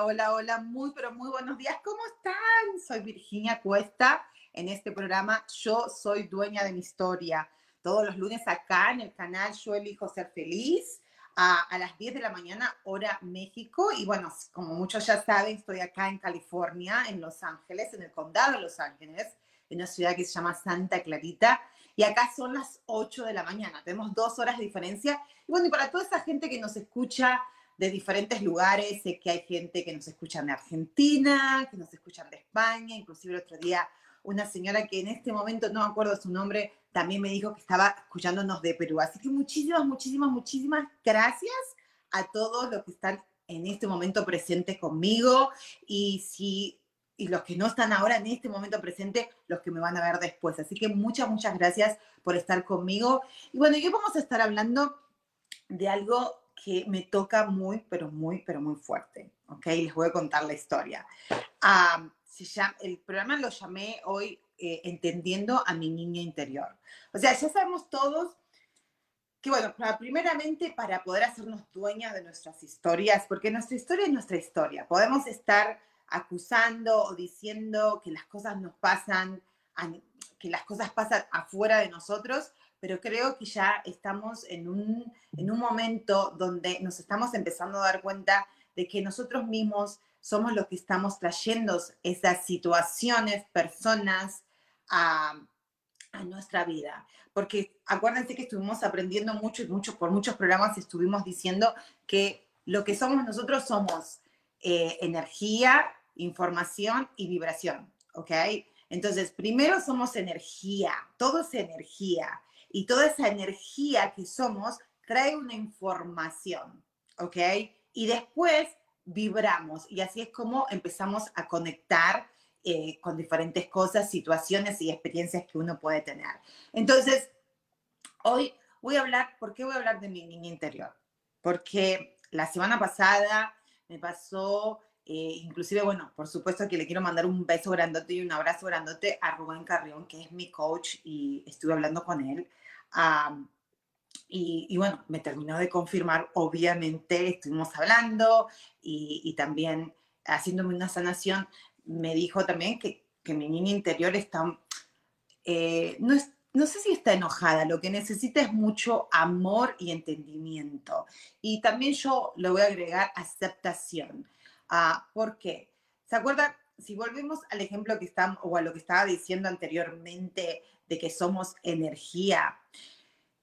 Hola, hola, muy, pero muy buenos días. ¿Cómo están? Soy Virginia Cuesta. En este programa Yo Soy Dueña de mi Historia. Todos los lunes acá en el canal Yo Elijo Ser Feliz a, a, las 10 de la mañana, hora México. Y bueno, como muchos ya saben, estoy acá en California, en Los Ángeles, en el condado de Los Ángeles, en una ciudad que se llama Santa Clarita. Y acá son las 8 de la mañana. Tenemos dos horas de diferencia. Y bueno, y para toda esa gente que nos escucha de diferentes lugares. Sé que hay gente que nos escucha de Argentina, que nos escuchan de España, inclusive el otro día una señora que en este momento no me acuerdo su nombre, también me dijo que estaba escuchándonos de Perú. Así que muchísimas, muchísimas, muchísimas gracias a todos los que están en este momento presentes conmigo y si y los que no están ahora en este momento presente, los que me van a ver después. Así que muchas, muchas gracias por estar conmigo. Y bueno, hoy vamos a estar hablando de algo que me toca muy, pero muy, pero muy fuerte. ¿Ok? Les voy a contar la historia. se llama, el programa lo llamé hoy eh, Entendiendo a mi niña interior. O sea, ya sabemos todos que, bueno, primeramente para poder hacernos dueñas de nuestras historias, porque nuestra historia es nuestra historia. Podemos estar acusando o diciendo que las cosas nos pasan, que las cosas pasan afuera de nosotros, pero creo que ya estamos en un, en un momento donde nos estamos empezando a dar cuenta de que nosotros mismos somos los que estamos trayendo esas situaciones, personas a, a nuestra vida. Porque acuérdense que estuvimos aprendiendo mucho y mucho, por muchos programas estuvimos diciendo que lo que somos nosotros somos eh, energía, información y vibración, ¿ok? Entonces, primero somos energía, todo es energía y toda esa energía que somos trae una información, ¿ok? Y después vibramos y así es como empezamos a conectar eh, con diferentes cosas, situaciones y experiencias que uno puede tener. Entonces, hoy voy a hablar, ¿por qué voy a hablar de mi niña interior? Porque la semana pasada me pasó, eh, inclusive, bueno, por supuesto que le quiero mandar un beso grandote y un abrazo grandote a Rubén Carrión, que es mi coach y estuve hablando con él y, bueno, me terminó de confirmar, obviamente estuvimos hablando y, también haciéndome una sanación, me dijo también que, que mi niña interior está, eh, no, es, no sé si está enojada, lo que necesita es mucho amor y entendimiento. Y también yo le voy a agregar aceptación. Ah, ¿Por qué? ¿Se acuerda? Si volvemos al ejemplo que estamos, o a lo que estaba diciendo anteriormente de que somos energía.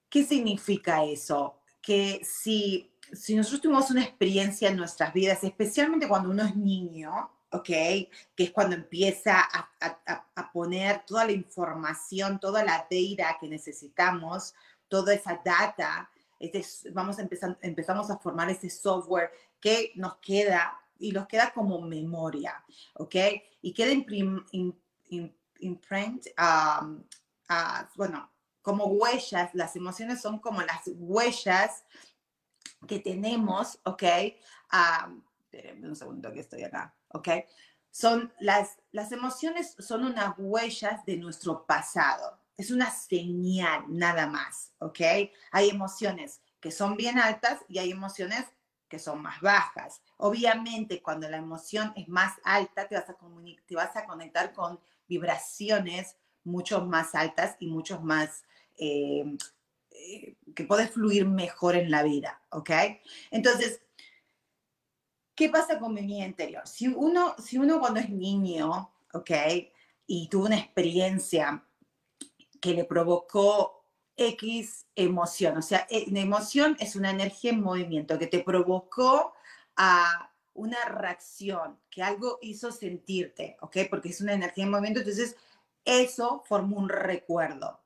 ¿Qué significa eso? Que si, si nosotros tuvimos una experiencia en nuestras vidas, especialmente cuando uno es niño, ¿ok? Que es cuando empieza a, a, poner toda la información, toda la data que necesitamos, toda esa data, este, vamos a empezar, empezamos a formar ese software que nos queda y nos queda como memoria, ¿ok? Y queda imprim, imprint, um, bueno, como huellas, las emociones son como las huellas que tenemos, ¿ok? un segundo que estoy acá, ¿ok? Son las, las emociones son unas huellas de nuestro pasado. Es una señal nada más, ¿ok? Hay emociones que son bien altas y hay emociones que son más bajas. Obviamente, cuando la emoción es más alta, te vas a, te vas a conectar con vibraciones mucho más altas y muchos más, eh, eh, que puedes fluir mejor en la vida, ¿ok? Entonces, ¿qué pasa con mi niña interior? Si uno, si uno cuando es niño, ¿ok? Y tuvo una experiencia que le provocó X emoción. O sea, eh, la emoción es una energía en movimiento que te provocó a una reacción, que algo hizo sentirte, ¿ok? Porque es una energía en movimiento, entonces eso formó un recuerdo.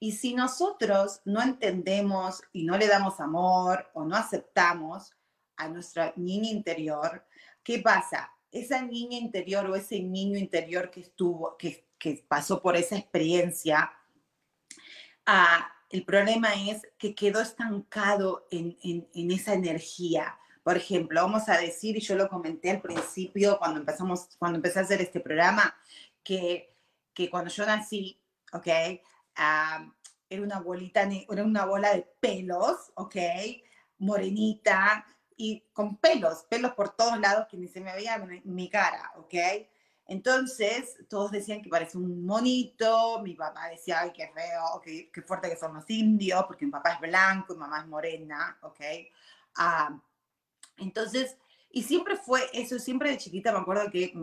Y si nosotros no entendemos y no le damos amor o no aceptamos a nuestra niña interior, ¿qué pasa? Esa niña interior o ese niño interior que estuvo, que, que pasó por esa experiencia, ah, el problema es que quedó estancado en, en, esa energía. Por ejemplo, vamos a decir, y yo lo comenté al principio cuando empezamos, cuando empecé a hacer este programa, que, que cuando yo nací, ¿ok? Era una bolita, era una bola de pelos, ¿ok? Morenita y con pelos, pelos por todos lados que ni se me veía mi, mi cara, ¿ok? Entonces, todos decían que parece un monito, mi papá decía, ay, qué feo, qué, fuerte que son los indios, porque mi papá es blanco y mamá es morena, ¿ok? Entonces, y siempre fue eso, siempre de chiquita me acuerdo que,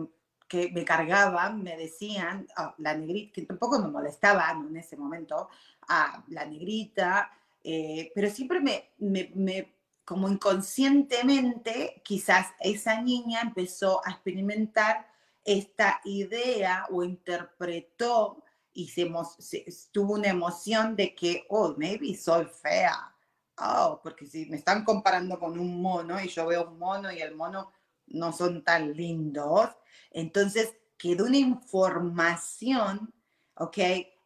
que me cargaban, me decían, oh, la negrita, que tampoco me molestaban en ese momento, a la negrita, eh, pero siempre me, me, me, como inconscientemente, quizás esa niña empezó a experimentar esta idea o interpretó y se, se, tuvo una emoción de que, oh, maybe soy fea. Oh, porque si me están comparando con un mono y yo veo un mono y el mono no son tan lindos, entonces quedó una información, ¿ok?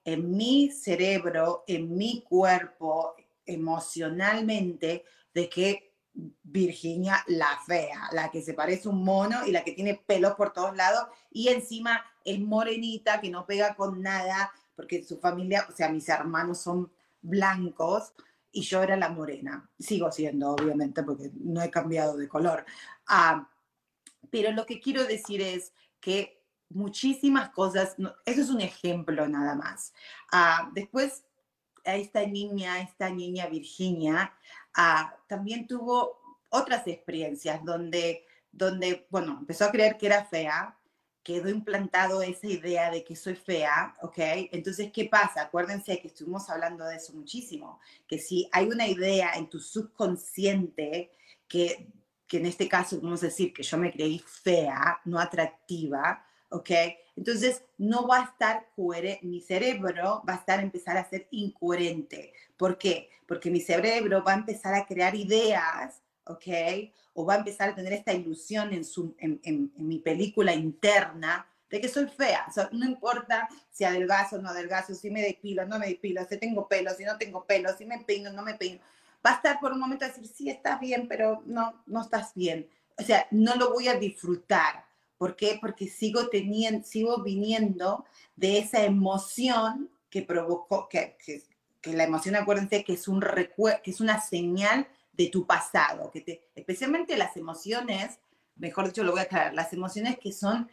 En mi cerebro, en mi cuerpo, emocionalmente, de que Virginia la fea, la que se parece un mono y la que tiene pelos por todos lados y encima es morenita, que no pega con nada, porque su familia, o sea, mis hermanos son blancos y yo era la morena. Sigo siendo, obviamente, porque no he cambiado de color. Ah, pero lo que quiero decir es que muchísimas cosas, eso es un ejemplo nada más. Ah, después, esta niña, esta niña Virginia, ah, también tuvo otras experiencias donde, donde, bueno, empezó a creer que era fea, quedó implantado esa idea de que soy fea, ¿ok? Entonces, ¿qué pasa? Acuérdense que estuvimos hablando de eso muchísimo, que si hay una idea en tu subconsciente que, que en este caso vamos a decir que yo me creí fea, no atractiva, ¿ok? Entonces no va a estar coherente, mi cerebro va a estar empezar a ser incoherente. ¿Por qué? Porque mi cerebro va a empezar a crear ideas, ¿ok? O va a empezar a tener esta ilusión en, su, en, en, en mi película interna de que soy fea. O sea, no importa si adelgazo o no adelgazo, si me depilo no me depilo, si tengo pelo, si no tengo pelo, si me peino no me peino. Va a estar por un momento a decir, sí, estás bien, pero no, no estás bien. O sea, no lo voy a disfrutar. ¿Por qué? Porque sigo teniendo, sigo viniendo de esa emoción que provocó, que, que, que la emoción, acuérdense, que es, un que es una señal de tu pasado, que te, especialmente las emociones, mejor dicho, lo voy a aclarar, las emociones que son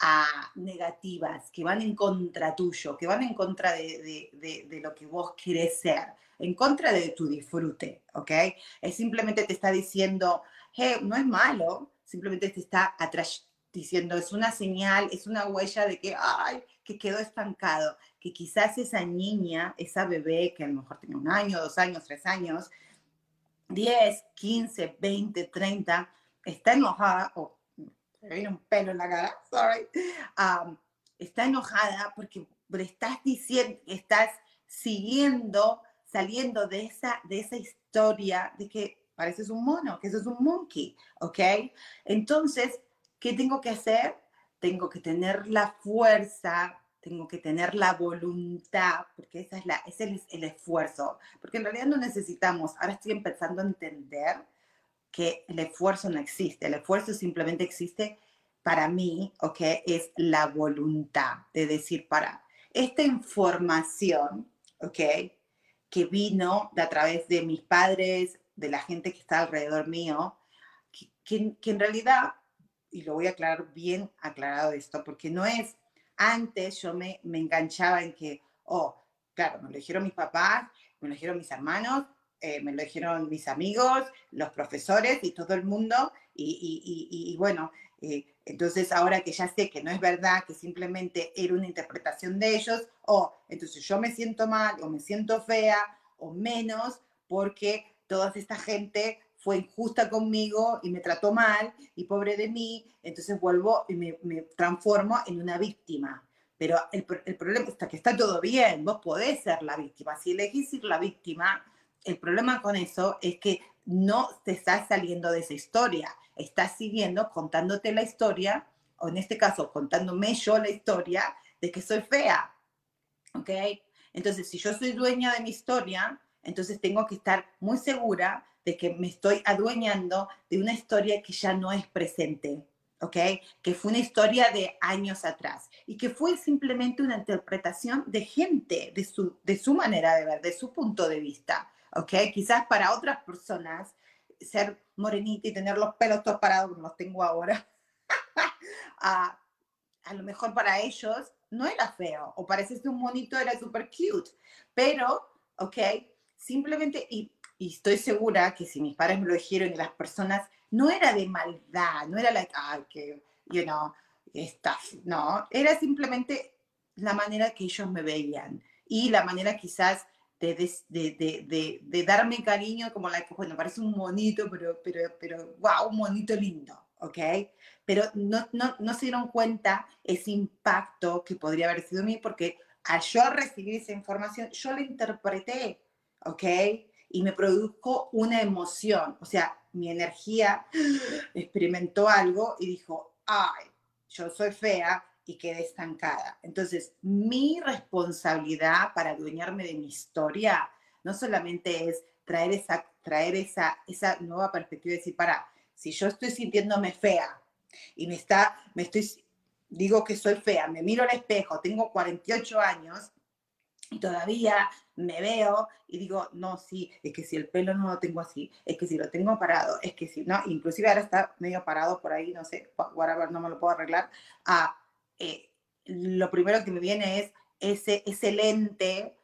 ah, negativas, que van en contra tuyo, que van en contra de, de, de, de, lo que vos querés ser, en contra de tu disfrute, ¿ok? Es simplemente te está diciendo, hey, no es malo, simplemente te está diciendo, es una señal, es una huella de que, ay, que quedó estancado, que quizás esa niña, esa bebé que a lo mejor tenía un año, dos años, tres años, 10, 15, 20, 30, está enojada, o oh, se viene un pelo en la cara, sorry, está enojada porque le estás diciendo, estás siguiendo, saliendo de esa, de esa historia de que pareces un mono, que eso es un monkey, ¿ok? Entonces, ¿qué tengo que hacer? Tengo que tener la fuerza tengo que tener la voluntad, porque esa es la, ese es el esfuerzo, porque en realidad no necesitamos, ahora estoy empezando a entender que el esfuerzo no existe, el esfuerzo simplemente existe para mí, ¿ok? Es la voluntad de decir, para esta información, ¿ok? Que vino de a través de mis padres, de la gente que está alrededor mío, que, en realidad, y lo voy a aclarar bien aclarado esto, porque no es antes yo me, me enganchaba en que, oh, claro, me lo dijeron mis papás, me lo dijeron mis hermanos, eh, me lo dijeron mis amigos, los profesores y todo el mundo, y, y, y, bueno, eh, entonces ahora que ya sé que no es verdad, que simplemente era una interpretación de ellos, o entonces yo me siento mal o me siento fea o menos porque toda esta gente fue injusta conmigo y me trató mal y pobre de mí, entonces vuelvo y me, transformo en una víctima. Pero el, el, problema está que está todo bien, vos podés ser la víctima. Si elegís ser la víctima, el problema con eso es que no te estás saliendo de esa historia, estás siguiendo contándote la historia, o en este caso contándome yo la historia de que soy fea. ¿Ok? Entonces, si yo soy dueña de mi historia, entonces tengo que estar muy segura de que me estoy adueñando de una historia que ya no es presente, ¿ok? Que fue una historia de años atrás y que fue simplemente una interpretación de gente, de su, de su manera de ver, de su punto de vista, ¿ok? Quizás para otras personas ser morenita y tener los pelos todos parados como los tengo ahora, a, a lo mejor para ellos no era feo o parecerse un monito era súper cute, pero, ¿ok? Simplemente, y y estoy segura que si mis padres me lo dijeron y las personas, no era de maldad, no era like, ay, que, you know, estás, no, era simplemente la manera que ellos me veían y la manera quizás de, de, de, darme cariño, como la que, bueno, parece un monito, pero, pero, pero, wow, un monito lindo, ¿ok? Pero no, no, no se dieron cuenta ese impacto que podría haber sido mí, porque al yo recibir esa información, yo la interpreté, ¿ok? y me produjo una emoción. O sea, mi energía experimentó algo y dijo, ay, yo soy fea y quedé estancada. Entonces, mi responsabilidad para adueñarme de mi historia no solamente es traer esa, traer esa, esa nueva perspectiva y decir, para, si yo estoy sintiéndome fea y me está, me estoy, digo que soy fea, me miro al espejo, tengo 48 años y todavía me veo y digo, no, sí, es que si el pelo no lo tengo así, es que si lo tengo parado, es que si no, inclusive ahora está medio parado por ahí, no sé, whatever, no me lo puedo arreglar. Ah, eh, lo primero que me viene es ese, ese lente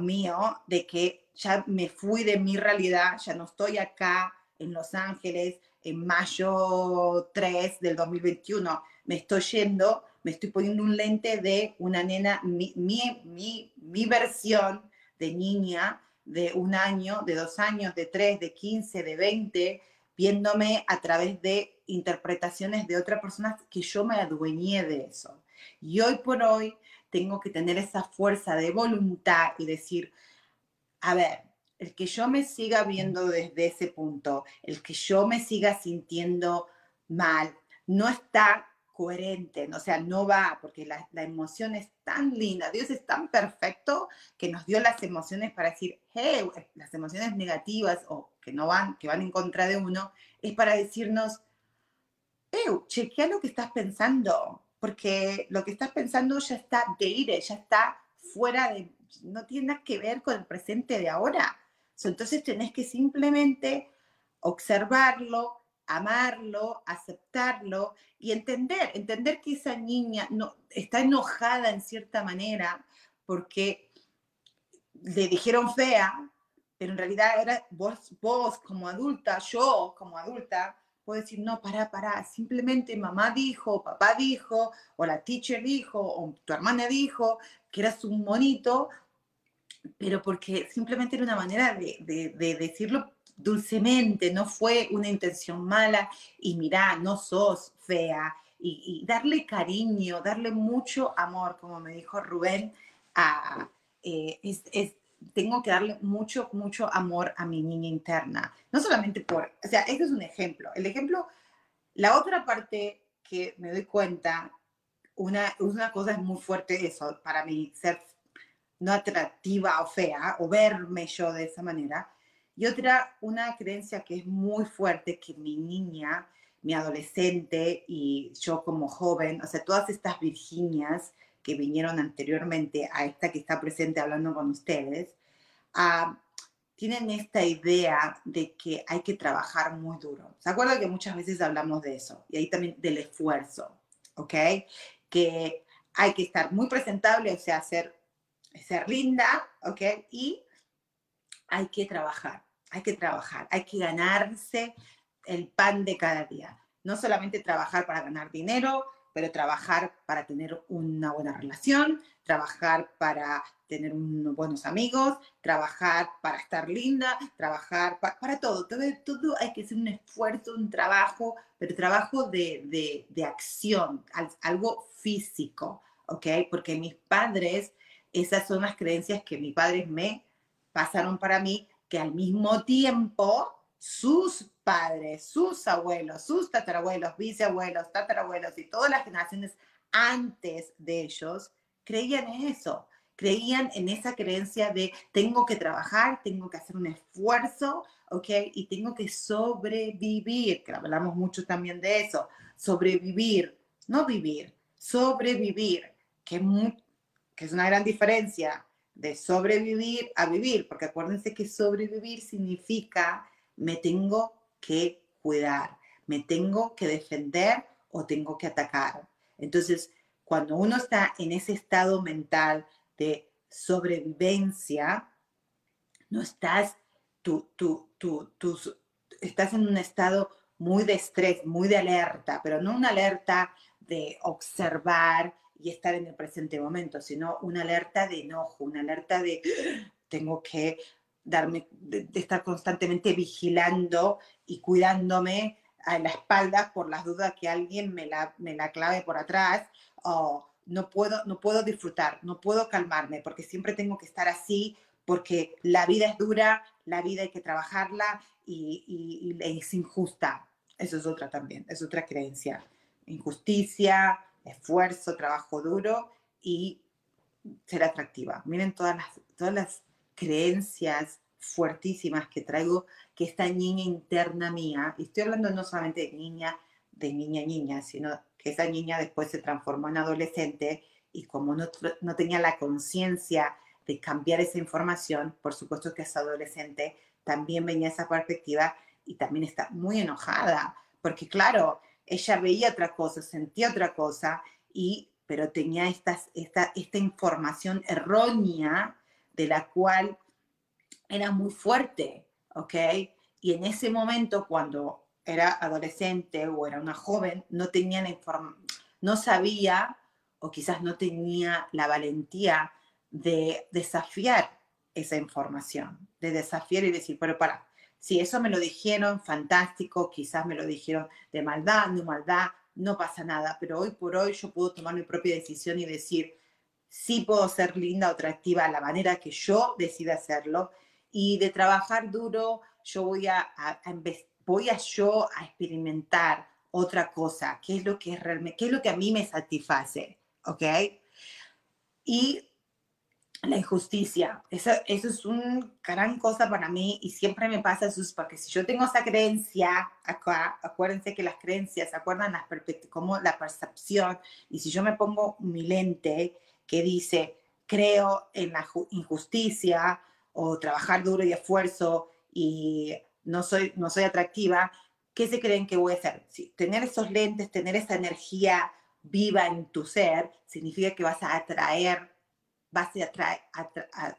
mío de que ya me fui de mi realidad, ya no estoy acá en Los Ángeles en mayo 3 del 2021, me estoy yendo, me estoy poniendo un lente de una nena, mi, mi, mi versión de niña de un año, de dos años, de tres, de quince, de veinte, viéndome a través de interpretaciones de otras personas que yo me adueñé de eso. Y hoy por hoy tengo que tener esa fuerza de voluntad y decir, a ver, el que yo me siga viendo desde ese punto, el que yo me siga sintiendo mal, no está coherente, o sea, no va, porque la, emoción es tan linda, Dios es tan perfecto que nos dio las emociones para decir, las emociones negativas o que no van, que van en contra de uno, es para decirnos, hey, chequea lo que estás pensando, porque lo que estás pensando ya está de ya está fuera de, no tiene nada que ver con el presente de ahora. entonces tenés que simplemente observarlo, amarlo, aceptarlo y entender, entender que esa niña no, está enojada en cierta manera porque le dijeron fea, pero en realidad era vos, vos como adulta, yo como adulta, puedo decir, no, para, para, simplemente mamá dijo, papá dijo, o la teacher dijo, o tu hermana dijo que eras un monito, pero porque simplemente era una manera de, de, de decirlo dulcemente, no fue una intención mala y mira, no sos fea. Y, darle cariño, darle mucho amor, como me dijo Rubén, a, eh, es, tengo que darle mucho, mucho amor a mi niña interna. No solamente por, o sea, este es un ejemplo. El ejemplo, la otra parte que me doy cuenta, una, una cosa es muy fuerte eso, para mí, ser no atractiva o fea, o verme yo de esa manera, y otra, una creencia que es muy fuerte, que mi niña, mi adolescente y yo como joven, o sea, todas estas Virginias que vinieron anteriormente a esta que está presente hablando con ustedes, ah, tienen esta idea de que hay que trabajar muy duro. ¿Se acuerdan que muchas veces hablamos de eso? Y ahí también del esfuerzo, ¿ok? Que hay que estar muy presentable, o sea, ser, ser linda, ¿ok? Y hay que trabajar, hay que trabajar, hay que ganarse el pan de cada día. no solamente trabajar para ganar dinero, pero trabajar para tener una buena relación, trabajar para tener buenos amigos, trabajar para estar linda, trabajar para todo. todo. Todo hay que hacer un esfuerzo, un trabajo, pero trabajo de, de acción, algo físico, ¿ok? Porque mis padres, esas son las creencias que mis padres me pasaron para mí, que al mismo tiempo sus padres, sus abuelos, sus tatarabuelos, bisabuelos, tatarabuelos y todas las generaciones antes de ellos creían en eso, creían en esa creencia de tengo que trabajar, tengo que hacer un esfuerzo, ¿ok? Y tengo que sobrevivir, que hablamos mucho también de eso, sobrevivir, no vivir, sobrevivir, que, que es una gran diferencia de sobrevivir a vivir, porque acuérdense que sobrevivir significa me tengo que cuidar, me tengo que defender o tengo que atacar. Entonces, cuando uno está en ese estado mental de sobrevivencia, no estás, tú, tú, tú, tú, estás en un estado muy de estrés, muy de alerta, pero no una alerta de observar y estar en el presente momento, sino una alerta de enojo, una alerta de tengo que darme, de, estar constantemente vigilando y cuidándome a la espalda por las dudas que alguien me la, me la clave por atrás o no puedo, no puedo disfrutar, no puedo calmarme porque siempre tengo que estar así porque la vida es dura, la vida hay que trabajarla y, y es injusta. Eso es otra también, es otra creencia. Injusticia, esfuerzo, trabajo duro y ser atractiva. Miren todas las, todas las creencias fuertísimas que traigo, que esta niña interna mía, y estoy hablando no solamente de niña, de niña niña, sino que esa niña después se transformó en adolescente y como no, no tenía la conciencia de cambiar esa información, por supuesto que es adolescente, también venía esa perspectiva y también está muy enojada, porque claro, ella veía otra cosa, sentía otra cosa, y, pero tenía estas, esta, esta información errónea de la cual era muy fuerte, ¿ok? Y en ese momento, cuando era adolescente o era una joven, no tenía no sabía o quizás no tenía la valentía de desafiar esa información, de desafiar y decir, pero para, si eso me lo dijeron, fantástico, quizás me lo dijeron de maldad, no maldad, no pasa nada, pero hoy por hoy yo puedo tomar mi propia decisión y decir, sí puedo ser linda o atractiva a la manera que yo decida hacerlo y de trabajar duro yo voy a, voy a yo a experimentar otra cosa, qué es lo que es realmente, qué es lo que a mí me satisface, ¿ok? Y la injusticia, eso, eso es una gran cosa para mí y siempre me pasa eso, porque si yo tengo esa creencia acá, acuérdense que las creencias, ¿se acuerdan las como la percepción? Y si yo me pongo mi lente que dice, creo en la injusticia o trabajar duro y esfuerzo y no soy, no soy atractiva, ¿qué se creen que voy a hacer? Si tener esos lentes, tener esa energía viva en tu ser, significa que vas a atraer, vas a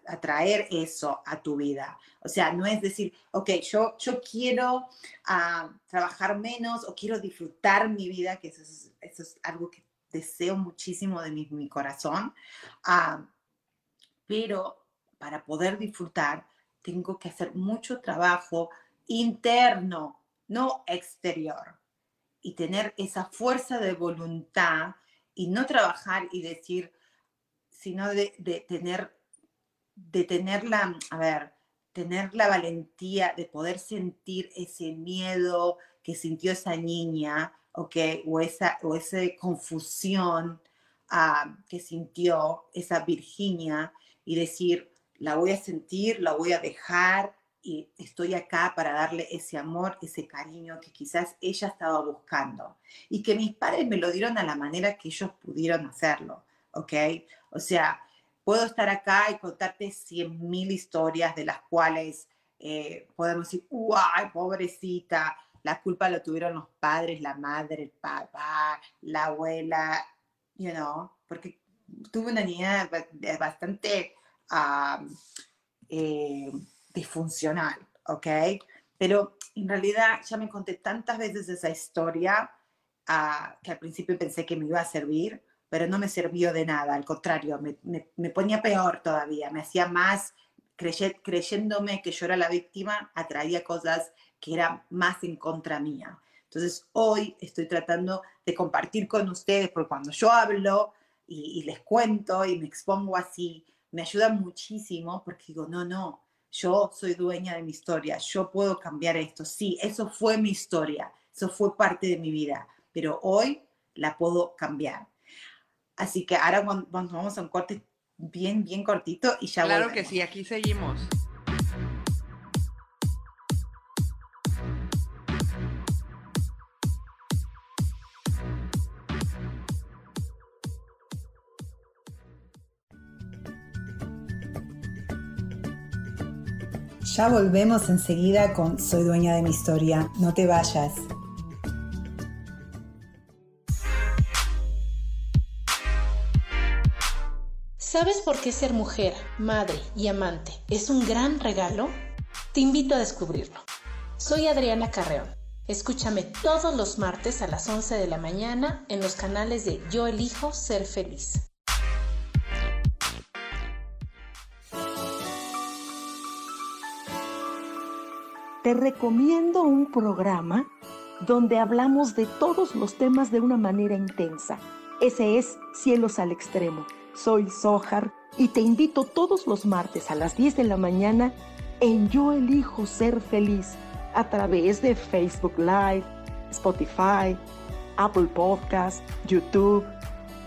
atraer, eso a tu vida. O sea, no es decir, ok, yo, yo quiero ah, trabajar menos o quiero disfrutar mi vida, que eso eso es algo que deseo muchísimo de mi, corazón, ah, pero para poder disfrutar tengo que hacer mucho trabajo interno, no exterior, y tener esa fuerza de voluntad y no trabajar y decir, sino de, de tener, de tener la, a ver, tener la valentía de poder sentir ese miedo que sintió esa niña o esa, o esa confusión ah, que sintió esa Virginia y decir, la voy a sentir, la voy a dejar y estoy acá para darle ese amor, ese cariño que quizás ella estaba buscando y que mis padres me lo dieron a la manera que ellos pudieron hacerlo, ¿ok? O sea, puedo estar acá y contarte cien mil historias de las cuales eh, podemos decir, ¡guay, pobrecita! la culpa lo tuvieron los padres, la madre, el papá, la abuela, you know, porque tuve una niña bastante eh, disfuncional, ¿ok? Pero en realidad ya me conté tantas veces esa historia que al principio pensé que me iba a servir, pero no me sirvió de nada, al contrario, me, me, ponía peor todavía, me hacía más, creyéndome que yo era la víctima, atraía cosas que eran más en contra mía. Entonces hoy estoy tratando de compartir con ustedes, porque cuando yo hablo y, y les cuento y me expongo así, me ayuda muchísimo porque digo, no, no, yo soy dueña de mi historia, yo puedo cambiar esto. Sí, eso fue mi historia, eso fue parte de mi vida, pero hoy la puedo cambiar. Así que ahora vamos a un corte bien, bien cortito y ya Claro que sí, aquí seguimos. Ya volvemos enseguida con Soy dueña de mi historia. No te vayas. ¿Sabes por qué ser mujer, madre y amante es un gran regalo? Te invito a descubrirlo. Soy Adriana Carreón. Escúchame todos los martes a las 11 de la mañana en los canales de Yo elijo ser feliz. te recomiendo un programa donde hablamos de todos los temas de una manera intensa. Ese es Cielos al Extremo. Soy Sojar y te invito todos los martes a las 10 de la mañana en Yo Elijo Ser Feliz a través de Facebook Live, Spotify, Apple Podcast, YouTube.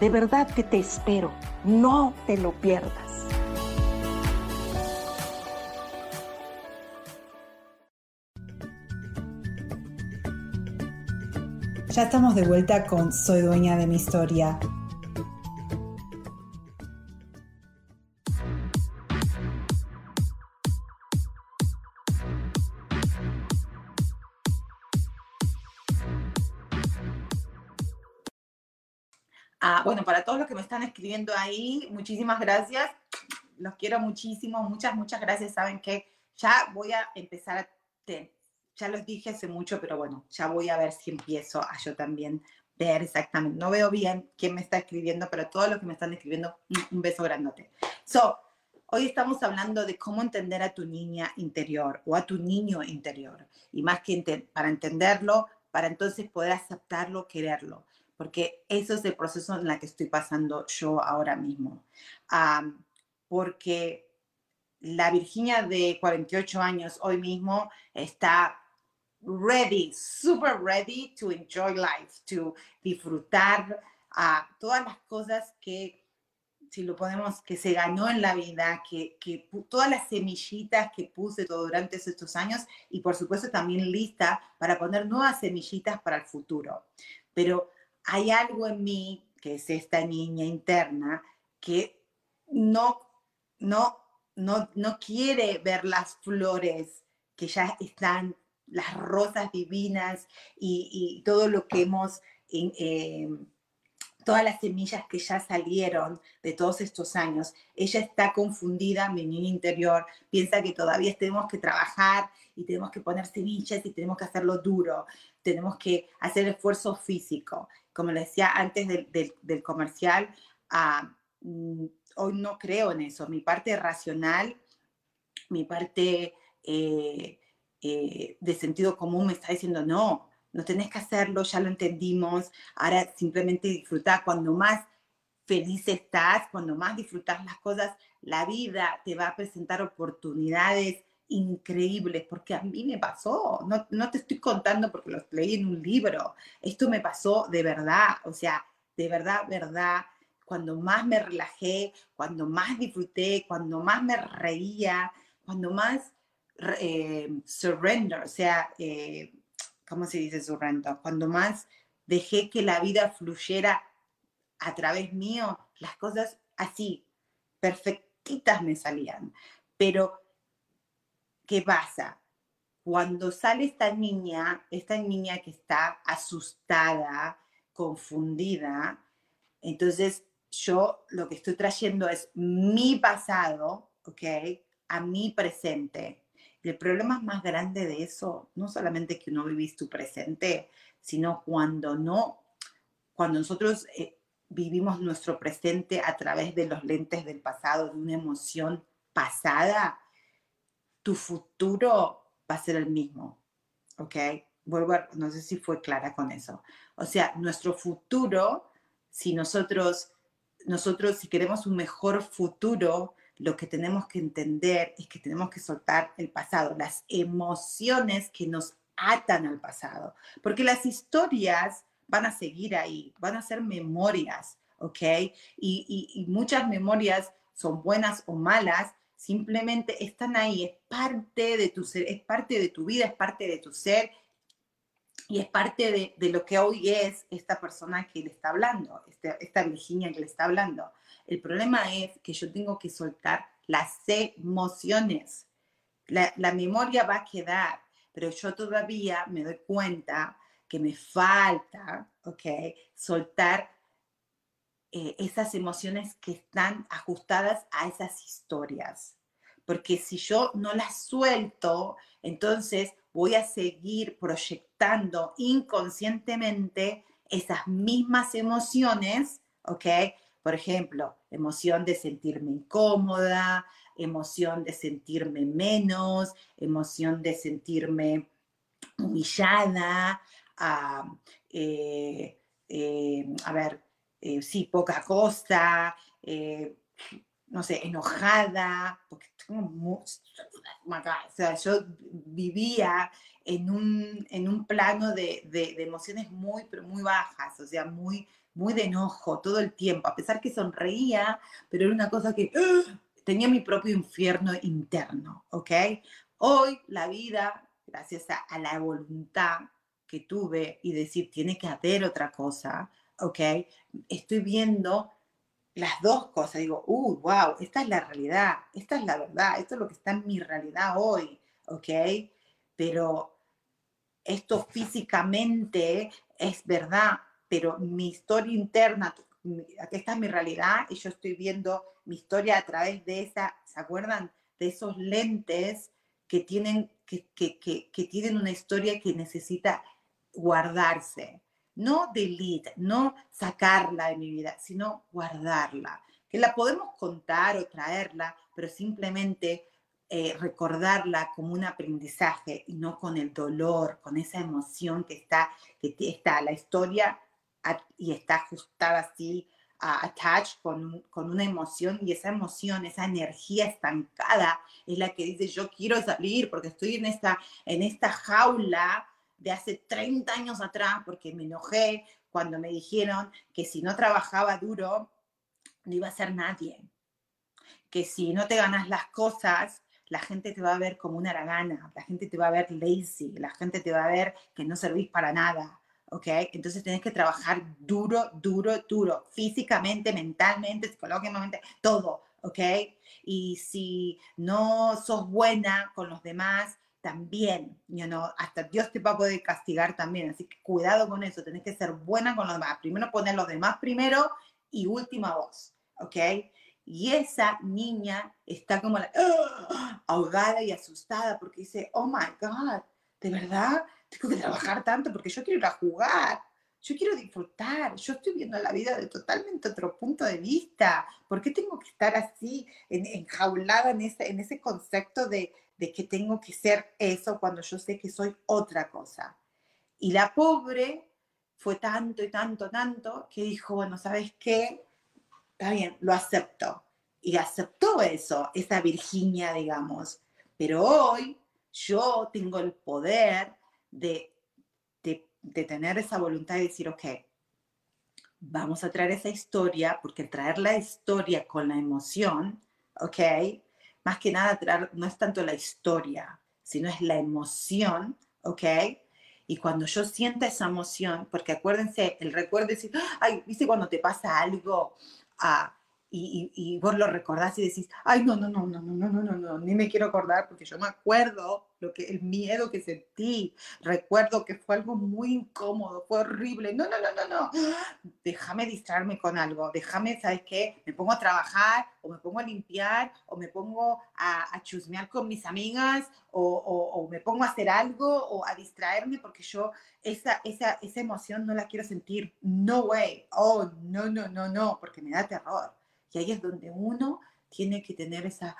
De verdad que te espero. No te lo pierdas. Ya estamos de vuelta con Soy dueña de mi historia. Están escribiendo ahí, muchísimas gracias. Los quiero muchísimo. Muchas, muchas gracias. Saben que ya voy a empezar a ya los dije hace mucho, pero bueno, ya voy a ver si empiezo a yo también ver exactamente. No veo bien quién me está escribiendo, pero todos los que me están escribiendo, un beso grandote. So, hoy estamos hablando de cómo entender a tu niña interior o a tu niño interior. Y más que para entenderlo, para entonces poder aceptarlo, quererlo. Porque eso es el proceso en el que estoy pasando yo ahora mismo. porque la Virginia de 48 años hoy mismo está ready, super ready to enjoy life, to disfrutar a todas las cosas que, si lo podemos, que se ganó en la vida, que, que todas las semillitas que puse durante estos años y por supuesto también lista para poner nuevas semillitas para el futuro. Pero hay algo en mí, que es esta niña interna, que no, no, no, no quiere ver las flores que ya están las rosas divinas y, todo lo que hemos, eh, todas las semillas que ya salieron de todos estos años. Ella está confundida, mi niña interior, piensa que todavía tenemos que trabajar y tenemos que poner semillas y tenemos que hacerlo duro, tenemos que hacer esfuerzo físico. Como le decía antes del, comercial, ah, mm, hoy no creo en eso. Mi parte racional, mi parte... Eh, eh, de sentido común me está diciendo, no, no tenés que hacerlo, ya lo entendimos, ahora simplemente disfrutar. Cuando más feliz estás, cuando más disfrutas las cosas, la vida te va a presentar oportunidades increíbles, porque a mí me pasó, no, no te estoy contando porque lo leí en un libro, esto me pasó de verdad, o sea, de verdad, verdad, cuando más me relajé, cuando más disfruté, cuando más me reía, cuando más eh, surrender, o sea, eh, ¿cómo se dice surrender? Cuando más dejé que la vida fluyera a través mío, las cosas así, perfectitas me salían. Pero, ¿qué pasa? Cuando sale esta niña, esta niña que está asustada, confundida, entonces yo lo que estoy trayendo es mi pasado, ¿ok? A mi presente. El problema más grande de eso, no solamente que no vivís tu presente, sino cuando no cuando nosotros eh, vivimos nuestro presente a través de los lentes del pasado, de una emoción pasada, tu futuro va a ser el mismo, ¿ok? Vuelvo a, no sé si fue clara con eso. O sea, nuestro futuro, si nosotros, nosotros, si queremos un mejor futuro, lo que tenemos que entender es que tenemos que soltar el pasado, las emociones que nos atan al pasado, porque las historias van a seguir ahí, van a ser memorias, ¿ok? Y, y, muchas memorias son buenas o malas, simplemente están ahí, es parte de tu ser, es parte de tu vida, es parte de tu ser y es parte de, de lo que hoy es esta persona que le está hablando, esta, esta Virginia que le está hablando. El problema es que yo tengo que soltar las emociones. La, la memoria va a quedar, pero yo todavía me doy cuenta que me falta, ¿ok? Soltar eh, esas emociones que están ajustadas a esas historias. Porque si yo no las suelto, entonces voy a seguir proyectando inconscientemente esas mismas emociones, ¿ok? Por ejemplo, emoción de sentirme incómoda, emoción de sentirme menos, emoción de sentirme humillada, eh, eh, a ver, eh, sí, poca cosa, no sé, enojada, porque tengo o sea, yo vivía en un, en un plano de, de, emociones muy, pero muy bajas, o sea, muy, muy de enojo todo el tiempo, a pesar que sonreía, pero era una cosa que ¡ah! tenía mi propio infierno interno, ¿ok? Hoy la vida, gracias a la voluntad, que tuve y decir, tiene que haber otra cosa, ¿ok? Estoy viendo las dos cosas, digo, uh, wow, esta es la realidad, esta es la verdad, esto es lo que está en mi realidad hoy, ¿ok? Pero esto físicamente es verdad, pero mi historia interna, esta es mi realidad y yo estoy viendo mi historia a través de esa, ¿se acuerdan? De esos lentes que tienen, que, que, que, que tienen una historia que necesita guardarse, no delete, no sacarla de mi vida, sino guardarla, que la podemos contar o traerla, pero simplemente eh, recordarla como un aprendizaje y no con el dolor, con esa emoción que está, que está la historia y está ajustada así, a attached con, con, una emoción y esa emoción, esa energía estancada es la que dice yo quiero salir porque estoy en esta, en esta jaula de hace 30 años atrás, porque me enojé cuando me dijeron que si no trabajaba duro, no iba a ser nadie. Que si no te ganas las cosas, la gente te va a ver como una aragana, la gente te va a ver lazy, la gente te va a ver que no servís para nada. ¿ok? Entonces tienes que trabajar duro, duro, duro, físicamente, mentalmente, psicológicamente, todo, ¿ok? Y si no sos buena con los demás, también, you know, hasta Dios te va a poder castigar también, así que cuidado con eso, tenés que ser buena con los demás, primero poner los demás primero y última voz, ¿ok? Y esa niña está como la, ¡ah! ahogada y asustada porque dice, oh my God, ¿de verdad? Tengo que trabajar tanto porque yo quiero ir a jugar, yo quiero disfrutar, yo estoy viendo la vida de totalmente otro punto de vista. ¿Por qué tengo que estar así, enjaulada en ese, en ese concepto de, de que tengo que ser eso cuando yo sé que soy otra cosa. Y la pobre fue tanto y tanto, tanto, que dijo, bueno, ¿sabes qué? Está bien, lo acepto. Y aceptó eso, esa Virginia, digamos. Pero hoy yo tengo el poder de, de, de tener esa voluntad de decir, ok, vamos a traer esa historia, porque traer la historia con la emoción, ¿ok? Más que nada no es tanto la historia, sino es la emoción, ¿ok? Y cuando yo sienta esa emoción, porque acuérdense, el recuerdo es decir, ay, ¿viste cuando te pasa algo? Ah, y, y, vos lo recordás y decís, ay, no, no, no, no, no, no, no, no, no, ni me quiero acordar porque yo me acuerdo lo que, el miedo que sentí, recuerdo que fue algo muy incómodo, fue horrible, no, no, no, no, no, déjame distraerme con algo, déjame, ¿sabes qué? Me pongo a trabajar o me pongo a limpiar o me pongo a, chusmear con mis amigas o, o, o, me pongo a hacer algo o a distraerme porque yo esa, esa, esa emoción no la quiero sentir, no way, oh, no, no, no, no, porque me da terror. Y ahí es donde uno tiene que tener esa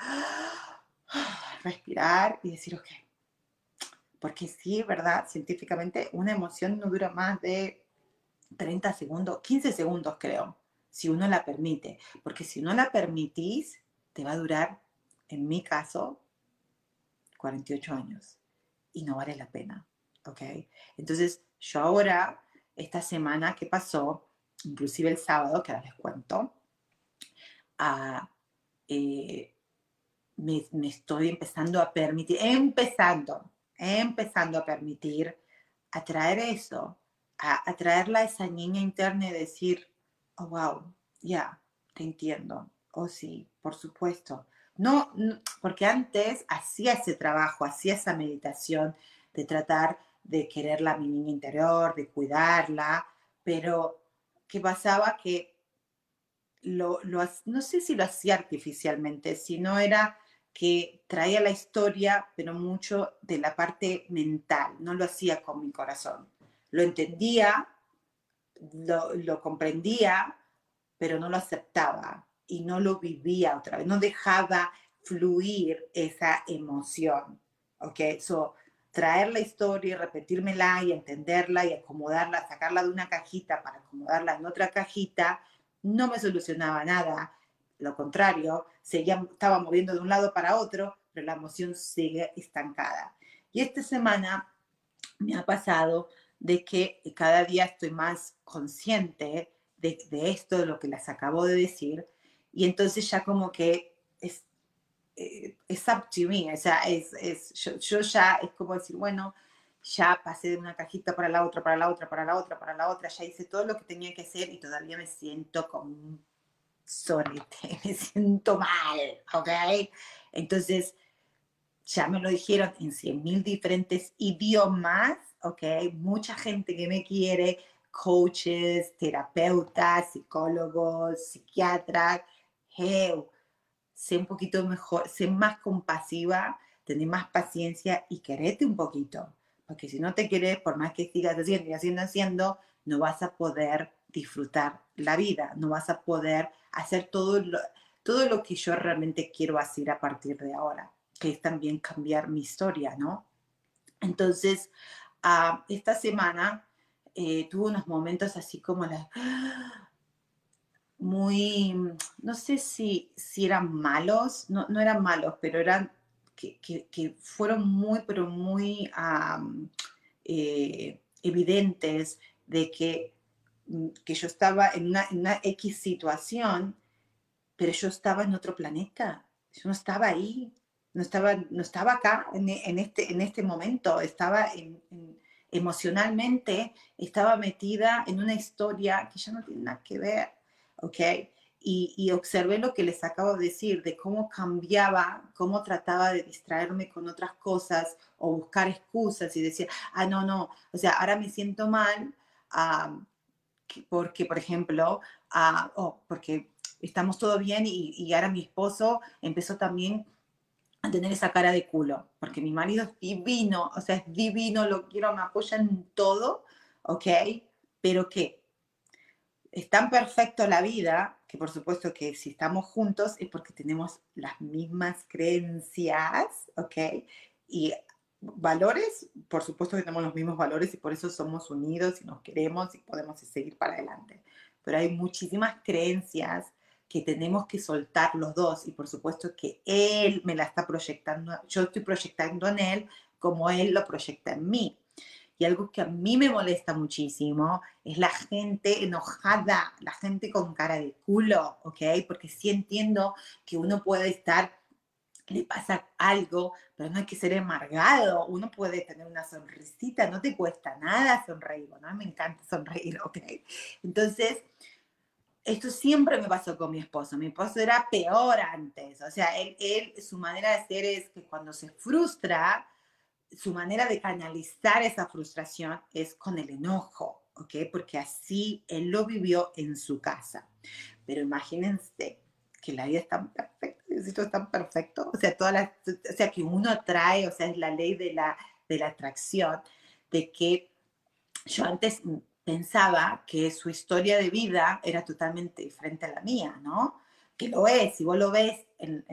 respirar y decir, ok, porque sí, ¿verdad? Científicamente una emoción no dura más de 30 segundos, 15 segundos creo, si uno la permite, porque si no la permitís, te va a durar, en mi caso, 48 años y no vale la pena, ¿ok? Entonces, yo ahora, esta semana que pasó, inclusive el sábado, que ahora les cuento, a, eh, me, estoy empezando a permitir, empezando, empezando a permitir atraer eso, a atraerla a esa niña interna y decir, oh, wow, ya, te entiendo. Oh, sí, por supuesto. No, no, porque antes hacía ese trabajo, hacía esa meditación de tratar de quererla a mi niña interior, de cuidarla, pero ¿qué pasaba? Que lo, no sé si lo hacía artificialmente, sino era que traía la historia, pero mucho de la parte mental, no lo hacía con mi corazón. Lo entendía, lo, lo comprendía, pero no lo aceptaba y no lo vivía otra vez, no dejaba fluir esa emoción. ¿Ok? So, traer la historia repetírmela y entenderla y acomodarla, sacarla de una cajita para acomodarla en otra cajita, no me solucionaba nada. Lo contrario, seguía, estaba moviendo de un lado para otro, pero la emoción sigue estancada. Y esta semana me ha pasado de que cada día estoy más consciente de, esto, de lo que les acabo de decir, y entonces ya como que es, eh, es up to me, o sea, es, es yo, yo, ya es como decir, bueno, ya pasé de una cajita para la otra, para la otra, para la otra, para la otra, ya hice todo lo que tenía que hacer y todavía me siento como un sorete, me siento mal, ¿ok? Entonces, ya me lo dijeron en 100 mil diferentes idiomas, ¿ok? Mucha gente que me quiere, coaches, terapeutas, psicólogos, psiquiatras, hey, sé un poquito mejor, sé más compasiva, tener más paciencia y querete un poquito porque si no te quieres, por más que sigas haciendo y haciendo, haciendo, no vas a poder disfrutar la vida, no vas a poder hacer todo lo, todo lo que yo realmente quiero hacer a partir de ahora, que es también cambiar mi historia, ¿no? Entonces, uh, esta semana eh, tuve unos momentos así como la, muy, no sé si, si eran malos, no, no eran malos, pero eran que, fueron muy, pero muy eh, evidentes de que, mm, que yo estaba en una, en una, X situación, pero yo estaba en otro planeta, yo no estaba ahí, no estaba, no estaba acá en, en este, en este momento, estaba emocionalmente, estaba metida en una historia que ya no tiene nada que ver, ¿ok? Y, observé lo que les acabo de decir, de cómo cambiaba, cómo trataba de distraerme con otras cosas o buscar excusas y decir, ah, no, no, o sea, ahora me siento mal porque, por ejemplo, oh, porque estamos todo bien y, y ahora mi esposo empezó también a tener esa cara de culo, porque mi marido es divino, o sea, es divino, lo quiero, me apoya en todo, ¿ok? Pero que es tan perfecto la vida que por supuesto que si estamos juntos es porque tenemos las mismas creencias, ¿ok? Y valores, por supuesto que tenemos los mismos valores y por eso somos unidos y nos queremos y podemos seguir para adelante. Pero hay muchísimas creencias que tenemos que soltar los dos y por supuesto que él me la está proyectando, yo estoy proyectando en él como él lo proyecta en mí. Y algo que a mí me molesta muchísimo es la gente enojada, la gente con cara de culo, ¿ok? Porque sí entiendo que uno puede estar, le pasa algo, pero no hay que ser amargado, uno puede tener una sonrisita, no te cuesta nada sonreír, ¿no? Me encanta sonreír, ¿ok? Entonces, esto siempre me pasó con mi esposo. Mi esposo era peor antes. O sea, él, él, su manera de ser es que cuando se frustra, su manera de canalizar esa frustración es con el enojo, ¿ok? Porque así él lo vivió en su casa. Pero imagínense que la vida es tan perfecta, Diosito es tan perfecto, o sea, todas las, o sea, que uno atrae, o sea, es la ley de la, de la atracción, de que yo antes pensaba que su historia de vida era totalmente diferente a la mía, ¿no? Que lo es, si vos lo ves en,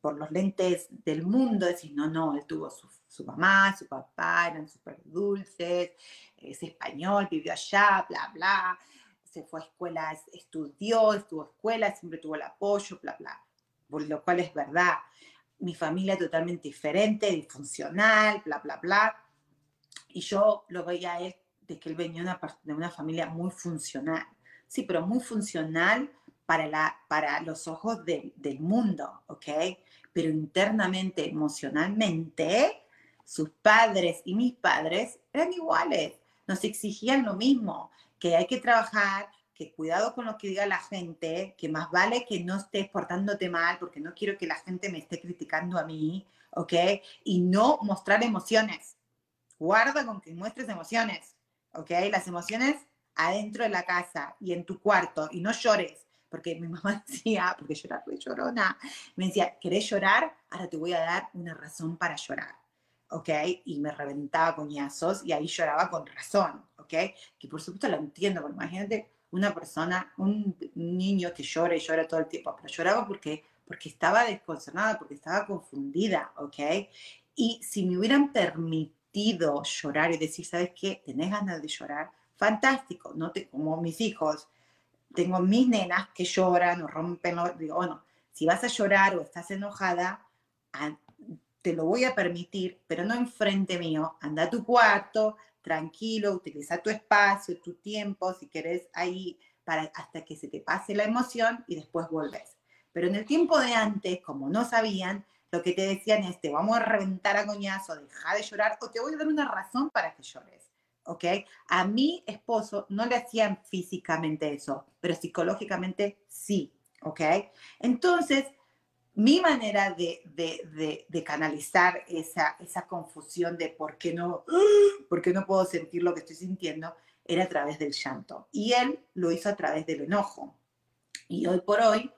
por los lentes del mundo, decís, no, no, él tuvo su, su mamá, su papá, eran súper dulces, es español, vivió allá, bla, bla, se fue a escuela, estudió, estuvo a escuela, siempre tuvo el apoyo, bla, bla, por lo cual es verdad. Mi familia totalmente diferente, disfuncional, bla, bla, bla. Y yo lo veía a él de que él venía de una familia muy funcional. Sí, pero muy funcional para, la, para los ojos del mundo, ¿ok? Pero internamente, emocionalmente, sus padres y mis padres eran iguales, nos exigían lo mismo, que hay que trabajar, que cuidado con lo que diga la gente, que más vale que no estés portándote mal, porque no quiero que la gente me esté criticando a mí, ¿ok? Y no mostrar emociones. Guarda con que muestres emociones. ¿ok? Las emociones adentro de la casa y en tu cuarto y no llores, porque mi mamá decía, porque llorar fue llorona, me decía, ¿querés llorar? Ahora te voy a dar una razón para llorar, ¿ok? Y me reventaba coñazos y ahí lloraba con razón, ¿ok? Que por supuesto lo entiendo, porque imagínate una persona, un niño que llora y llora todo el tiempo, pero lloraba porque, porque estaba desconcertada, porque estaba confundida, ¿ok? Y si me hubieran permitido llorar y decir, ¿sabes qué? ¿Tenés ganas de llorar? Fantástico, no te, como mis hijos, tengo mis nenas que lloran o rompen, digo, bueno, si vas a llorar o estás enojada, te lo voy a permitir, pero no enfrente mío, anda a tu cuarto, tranquilo, utiliza tu espacio, tu tiempo, si querés ahí, para, hasta que se te pase la emoción y después volvés. Pero en el tiempo de antes, como no sabían, lo que te decían es, te vamos a reventar a coñazo, deja de llorar, o te voy a dar una razón para que llores, ¿ok? A mi esposo no le hacían físicamente eso, pero psicológicamente sí, ¿ok? Entonces, mi manera de, de, de, canalizar esa, esa confusión de por qué, no, por qué no puedo sentir lo que estoy sintiendo era a través del llanto. Y él lo hizo a través del enojo. Y hoy por hoy,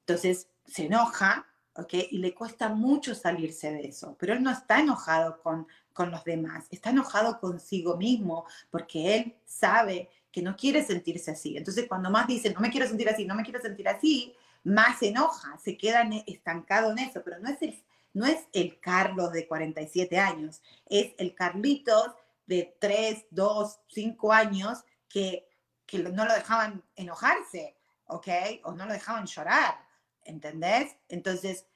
entonces se enoja y le cuesta mucho salirse de eso, pero él no está enojado con, con los demás, está enojado consigo mismo porque él sabe que no quiere sentirse así. Entonces, cuando más dice, no me quiero sentir así, no me quiero sentir así, más se enoja, se queda estancado en eso, pero no es el, no es el Carlos de 47 años, es el Carlitos de 3, 2, 5 años que, que no lo dejaban enojarse, ¿ok? O no lo dejaban llorar ¿entendés? Entonces,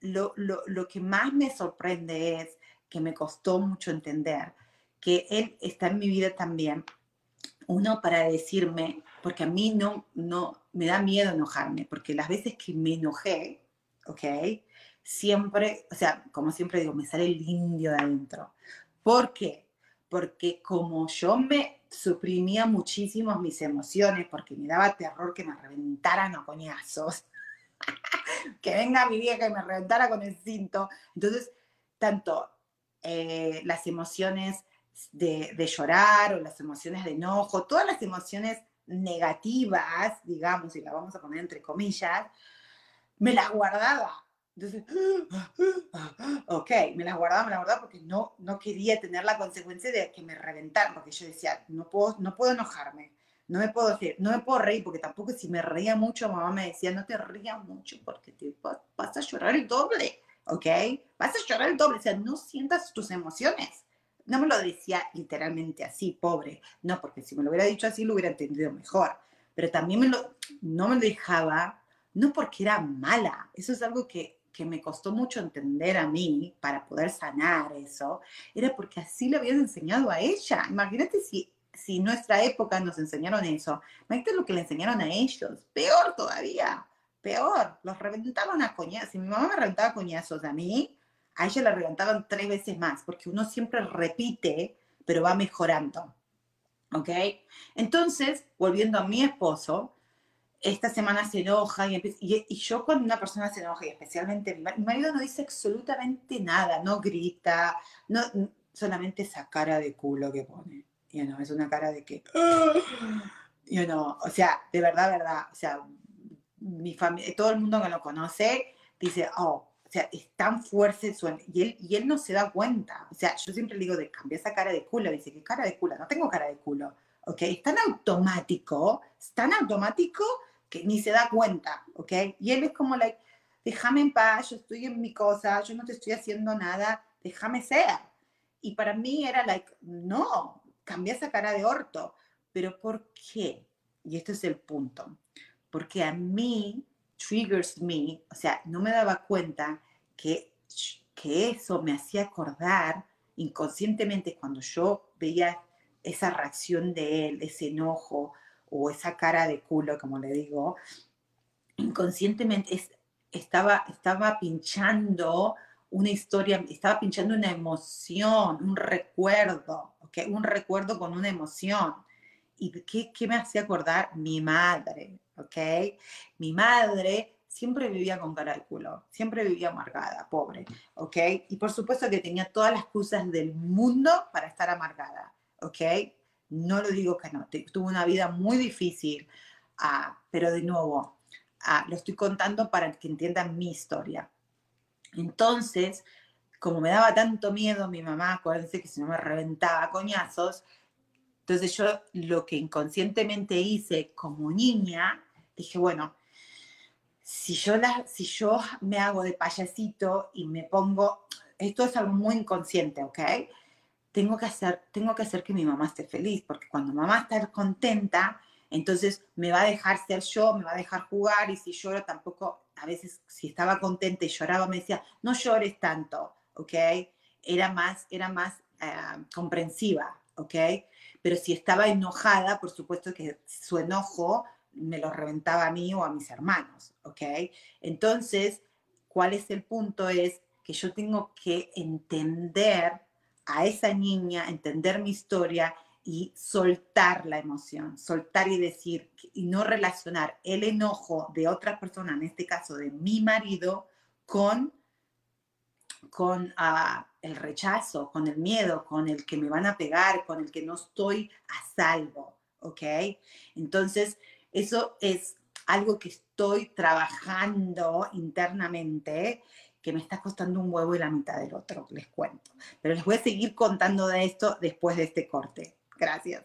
lo, que más me sorprende es que me costó mucho entender que él está en mi vida también, uno para decirme, porque a mí no, no, me da miedo enojarme, porque las veces que me enojé, ¿ok? Siempre, o sea, como siempre digo, me sale el indio de adentro. ¿Por qué? Porque como yo me suprimía muchísimo mis emociones, porque me daba terror que me reventaran a coñazos, que venga mi vieja y me reventara con el cinto. Entonces, tanto eh, las emociones de, llorar o las emociones de enojo, todas las emociones negativas, digamos, y la vamos a poner entre comillas, me las guardaba. Entonces, ok, me las guardaba, me las guardaba porque no, no quería tener la consecuencia de que me reventaran, porque yo decía, no puedo, no puedo enojarme, no me puedo decir, no me puedo reír porque tampoco si me reía mucho, mamá me decía, no te rías mucho porque te vas a llorar el doble, ¿ok? Vas a llorar el doble, o sea, no sientas tus emociones. No me lo decía literalmente así, pobre, no, porque si me lo hubiera dicho así lo hubiera entendido mejor, pero también me lo, no me lo dejaba, no porque era mala, eso es algo que, que me costó mucho entender a mí para poder sanar eso, era porque así le habías enseñado a ella. Imagínate si si nuestra época nos enseñaron eso, imagínate lo que le enseñaron a ellos, peor todavía, peor, los reventaban a coñazos. Si mi mamá me reventaba coñazos a mí, a ella le reventaban tres veces más, porque uno siempre repite, pero va mejorando. ¿Ok? Entonces, volviendo a mi esposo, esta semana se enoja y, y, yo cuando una persona se enoja y especialmente mi, marido no dice absolutamente nada, no grita, no, solamente esa cara de culo que pone. You know, es una cara de que, you know, o sea, de verdad, verdad, o sea, mi familia, todo el mundo que lo conoce dice, oh, o sea, es tan fuerte su, y él, y él no se da cuenta. O sea, yo siempre le digo, de, cambia esa cara de culo. Dice, ¿qué cara de culo? No tengo cara de culo. ¿Ok? Es tan automático, es tan automático que ni se da cuenta. ¿Ok? Y él es como, like, déjame en paz, yo estoy en mi cosa, yo no te estoy haciendo nada, déjame ser. Y para mí era, like, no, cambia esa cara de orto. ¿Pero por qué? Y este es el punto. Porque a mí triggers me, o sea, no me daba cuenta que, que eso me hacía acordar inconscientemente cuando yo veía esa reacción de él, ese enojo o esa cara de culo, como le digo, inconscientemente estaba, estaba pinchando una historia, estaba pinchando una emoción, un recuerdo, ¿okay? un recuerdo con una emoción. ¿Y qué, qué me hacía acordar? Mi madre, ¿ok? Mi madre siempre vivía con cara de culo, siempre vivía amargada, pobre, ¿ok? Y por supuesto que tenía todas las excusas del mundo para estar amargada, ¿ok? No lo digo que no, tuvo una vida muy difícil, ah, pero de nuevo, ah, lo estoy contando para que entiendan mi historia. Entonces, como me daba tanto miedo mi mamá, acuérdense que si no me reventaba coñazos, entonces yo lo que inconscientemente hice como niña dije, bueno, si yo, la, si yo me hago de payasito y me pongo, esto es algo muy inconsciente, ¿ok? Tengo que, hacer, tengo que hacer que mi mamá esté feliz, porque cuando mamá está contenta, entonces me va a dejar ser yo, me va a dejar jugar y si lloro tampoco, a veces si estaba contenta y lloraba me decía, no llores tanto, ¿ok? Era más, era más eh, comprensiva, ¿ok? Pero si estaba enojada, por supuesto que su enojo me lo reventaba a mí o a mis hermanos, ¿ok? Entonces, ¿cuál es el punto? Es que yo tengo que entender a esa niña, entender mi historia y soltar la emoción, soltar y decir, y no relacionar el enojo de otra persona, en este caso de mi marido, con, con ah, el rechazo, con el miedo, con el que me van a pegar, con el que no estoy a salvo, ¿ok? Entonces, eso es algo que estoy trabajando internamente que me está costando un huevo y la mitad del otro, les cuento. Pero les voy a seguir contando de esto después de este corte. Gracias.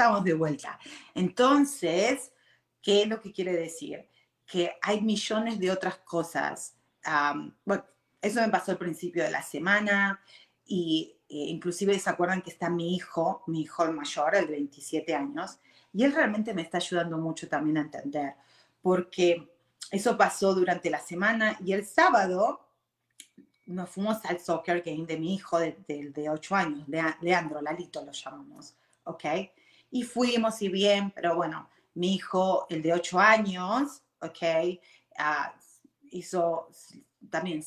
Estamos de vuelta. Entonces, ¿qué es lo que quiere decir? Que hay millones de otras cosas. bueno, eso me pasó al principio de la semana y eh, inclusive se acuerdan que está mi hijo, mi hijo mayor, el de 27 años, y él realmente me está ayudando mucho también a entender, porque eso pasó durante la semana y el sábado nos fuimos al soccer game de mi hijo de, de, 8 años, Leandro, Lalito lo llamamos, ¿ok? Y fuimos y bien, pero bueno, mi hijo, el de 8 años, ¿ok? Ah, hizo también,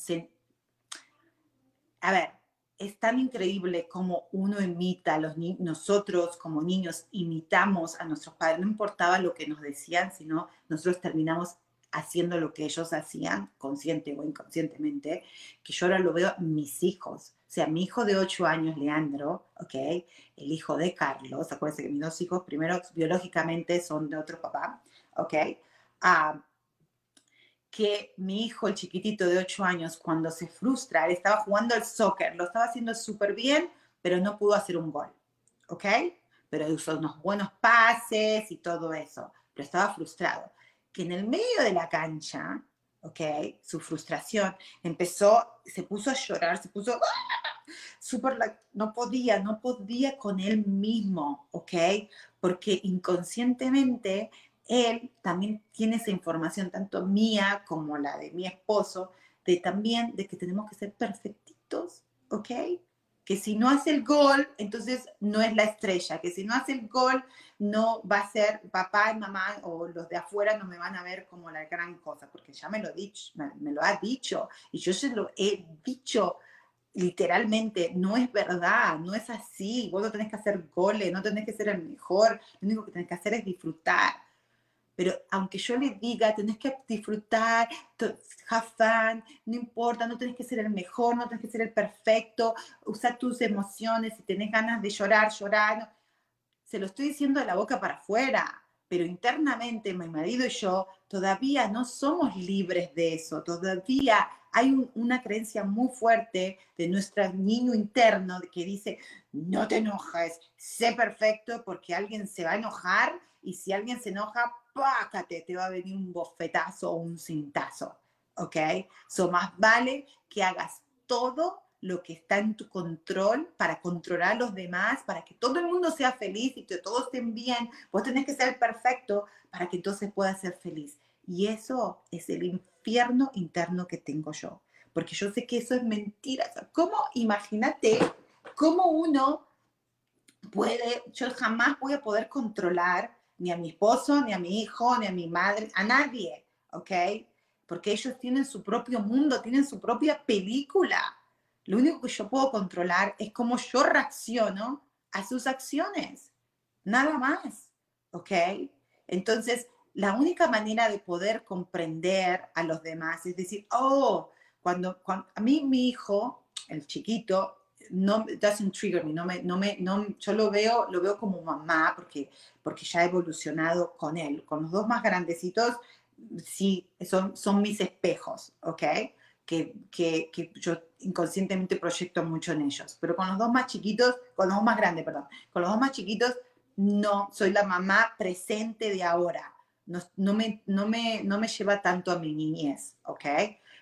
a ver, es tan increíble como uno imita los nosotros como niños imitamos a nuestros padres, no importaba lo que nos decían, sino nosotros terminamos haciendo lo que ellos hacían, consciente o inconscientemente, que yo ahora lo veo mis hijos. Sea, mi hijo de 8 años, Leandro, ¿ok? El hijo de Carlos, acuérdense que mis dos hijos, primero biológicamente son de otro papá, ¿ok? Ah, que mi hijo, el chiquitito de 8 años, cuando se frustra, él estaba jugando al soccer, lo estaba haciendo súper bien, pero no pudo hacer un gol, ¿ok? Pero usó unos buenos pases y todo eso, pero estaba frustrado. Que en el medio de la cancha, ¿ok? Su frustración empezó, se puso a llorar, se puso ¡ah! Súper, no podía, no podía con él mismo, ¿ok? Porque inconscientemente él también tiene esa información, tanto mía como la de mi esposo, de también de que tenemos que ser perfectitos, ¿ok? Que si no hace el gol, entonces no es la estrella, que si no hace el gol, no va a ser papá y mamá o los de afuera no me van a ver como la gran cosa, porque ya me lo, dicho, me, lo ha dicho y yo se lo he dicho literalmente, no es verdad, no es así, vos no tenés que hacer goles, no tenés que ser el mejor, lo único que tenés que hacer es disfrutar. Pero aunque yo le diga, tenés que disfrutar, have fun, no importa, no tenés que ser el mejor, no tenés que ser el perfecto, usa tus emociones, si tenés ganas de llorar, llorar. Se lo estoy diciendo de la boca para afuera, pero internamente mi marido y yo todavía no somos libres de eso, todavía hay una creencia muy fuerte de nuestro niño interno que dice, no te enojes, sé perfecto porque alguien se va a enojar y si alguien se enoja, pácate, te va a venir un bofetazo o un cintazo, ¿ok? So más vale que hagas todo lo que está en tu control para controlar a los demás, para que todo el mundo sea feliz y que todos estén bien. Vos tenés que ser perfecto para que entonces puedas ser feliz. Y eso es el infierno interno que tengo yo, porque yo sé que eso es mentira. ¿Cómo? Imagínate cómo uno puede, yo jamás voy a poder controlar ni a mi esposo, ni a mi hijo, ni a mi madre, a nadie, ¿ok? Porque ellos tienen su propio mundo, tienen su propia película. Lo único que yo puedo controlar es cómo yo reacciono a sus acciones, nada más, ¿ok? Entonces, la única manera de poder comprender a los demás es decir, oh, cuando, a mí mi hijo, el chiquito, no doesn't trigger me, no me, no me, no, yo lo veo, lo veo como mamá porque, porque ya he evolucionado con él. Con los dos más grandecitos, sí, son, son mis espejos, ¿ok? Que, que, que, yo inconscientemente proyecto mucho en ellos. Pero con los dos más chiquitos, con los dos más grandes, perdón, con los dos más chiquitos, no, soy la mamá presente de ahora. No, no, me, no, me, no me lleva tanto a mi niñez, ¿ok?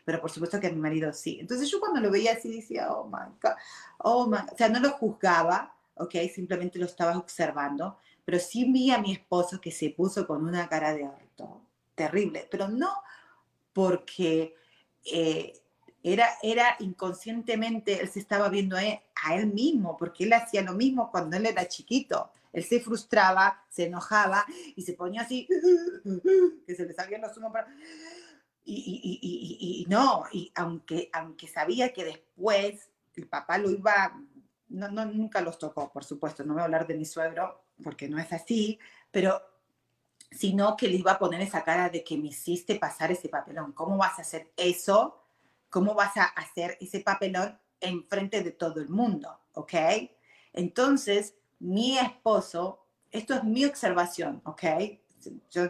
pero por supuesto que a mi marido sí. Entonces yo cuando lo veía así decía, oh my God, oh my O sea, no lo juzgaba, ¿ok? Simplemente lo estaba observando, pero sí vi a mi esposo que se puso con una cara de harto, terrible, pero no porque eh, era, era inconscientemente, él se estaba viendo a él, a él mismo, porque él hacía lo mismo cuando él era chiquito. Él se frustraba, se enojaba y se ponía así, que se le salían los humos. Y, y, y, y, no, y aunque, aunque sabía que después el papá lo iba, no, no, nunca los tocó, por supuesto, no voy a hablar de mi suegro porque no es así, pero sino que le iba a poner esa cara de que me hiciste pasar ese papelón. ¿Cómo vas a hacer eso? ¿Cómo vas a hacer ese papelón en frente de todo el mundo? ¿Ok? Entonces, mi esposo, esto es mi observación, ¿ok? Yo,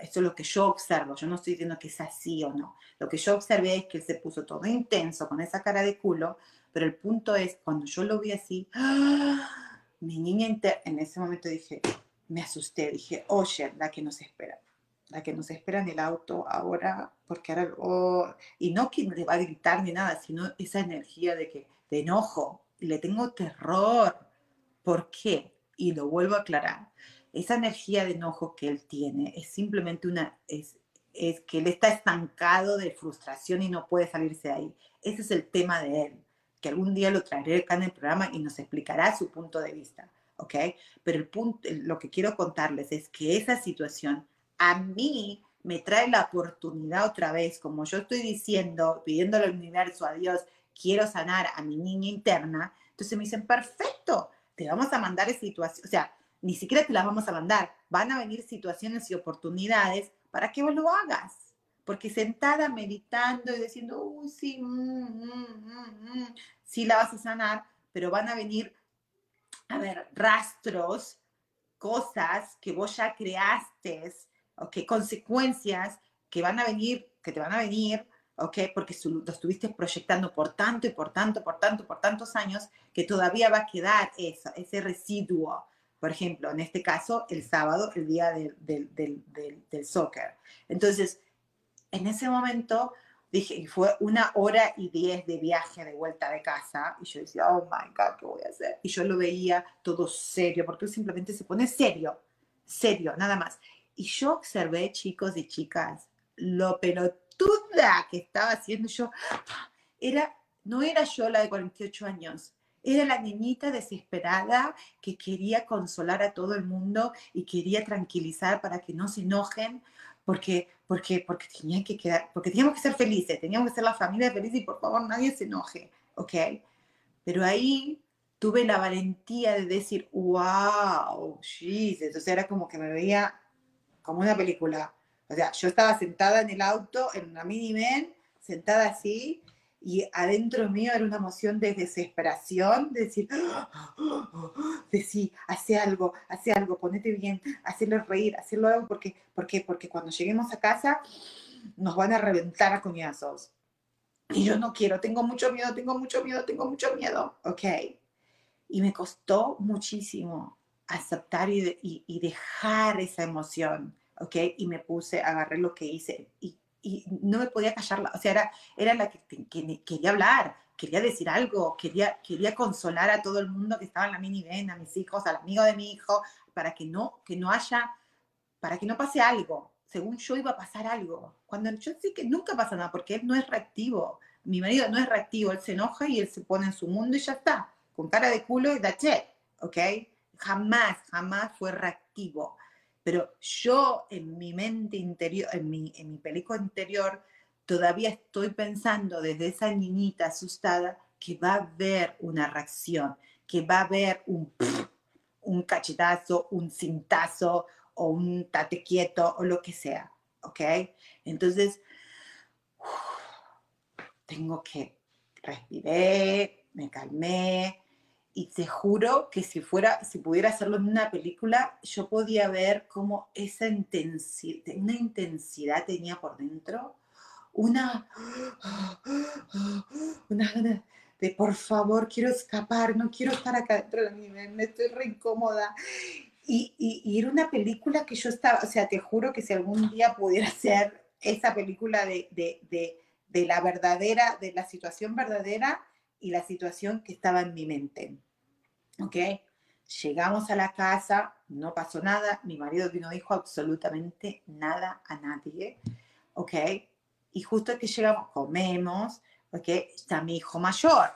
esto es lo que yo observo, yo no estoy diciendo que es así o no. Lo que yo observé es que él se puso todo intenso con esa cara de culo, pero el punto es, cuando yo lo vi así, ¡ah! mi niña en ese momento dije, me asusté, dije, oye, la que nos espera, la que nos espera en el auto ahora, porque ahora, oh", y no que le va a gritar ni nada, sino esa energía de que, de enojo, le tengo terror. ¿Por qué? Y lo vuelvo a aclarar. Esa energía de enojo que él tiene es simplemente una, es, es que él está estancado de frustración y no puede salirse de ahí. Ese es el tema de él, que algún día lo traeré acá en el programa y nos explicará su punto de vista. ¿Ok? Pero el punto, lo que quiero contarles es que esa situación a mí me trae la oportunidad otra vez, como yo estoy diciendo, pidiéndole al universo, a Dios, quiero sanar a mi niña interna, entonces me dicen, perfecto, te vamos a mandar situaciones, o sea, ni siquiera te las vamos a mandar, van a venir situaciones y oportunidades para que vos lo hagas. Porque sentada meditando y diciendo, uy, sí, mm, mm, mm, sí la vas a sanar, pero van a venir a ver, rastros, cosas que vos ya creaste, ¿ok? Consecuencias que van a venir, que te van a venir, ¿ok? Porque lo estuviste proyectando por tanto y por tanto, por tanto, por tantos años, que todavía va a quedar eso, ese residuo. Por ejemplo, en este caso, el sábado, el día del, del, del, del soccer. Entonces, en ese momento, dije, y fue una hora y diez de viaje de vuelta de casa, y yo decía, oh my God, ¿qué voy a hacer? Y yo lo veía todo serio, porque él simplemente se pone serio, serio, nada más. Y yo observé, chicos y chicas, lo pelotuda que estaba haciendo yo, era, no era yo la de 48 años, era la niñita desesperada que quería consolar a todo el mundo y quería tranquilizar para que no se enojen, porque, porque, porque, tenían que quedar, porque teníamos que ser felices, teníamos que ser la familia feliz y por favor nadie se enoje, ¿ok? Pero ahí tuve la valentía de decir, wow, Jesus, o sea, era como que me veía como una película. O sea, yo estaba sentada en el auto, en una minivan, sentada así, y adentro mío era una emoción de desesperación, de decir, de sí, hace algo, hace algo, ponete bien, hacerlo reír, hacerlo algo, porque, porque, porque cuando lleguemos a casa nos van a reventar a coñazos. Y yo no quiero, tengo mucho miedo, tengo mucho miedo, tengo mucho miedo, ¿ok? Y me costó muchísimo aceptar y, y dejar esa emoción, ¿ok? Y me puse, agarré lo que hice y y no me podía callarla, o sea, era, era la que, quería hablar, quería decir algo, quería, quería consolar a todo el mundo que estaba en la minivan, a mis hijos, al amigo de mi hijo, para que no, que no haya, para que no pase algo. Según yo iba a pasar algo. Cuando yo sé que nunca pasa nada, porque él no es reactivo. Mi marido no es reactivo, él se enoja y él se pone en su mundo y ya está, con cara de culo y da che, ¿ok? Jamás, jamás fue reactivo pero yo en mi mente interior, en mi, en mi película interior, todavía estoy pensando desde esa niñita asustada que va a haber una reacción, que va a haber un, un cachetazo, un cintazo o un tate quieto o lo que sea, ¿ok? Entonces, tengo que respirar, me calmé, y te juro que si fuera, si pudiera hacerlo en una película, yo podía ver cómo esa intensidad, una intensidad tenía por dentro, una, una de por favor, quiero escapar, no quiero estar acá dentro de mí, me estoy re incómoda. Y, y, era una película que yo estaba, o sea, te juro que si algún día pudiera ser esa película de, de, de, de la verdadera, de la situación verdadera y la situación que estaba en mi mente. ¿Ok? Llegamos a la casa, no pasó nada, mi marido no dijo absolutamente nada a nadie, ¿ok? Y justo que llegamos, comemos, ¿ok? Está mi hijo mayor.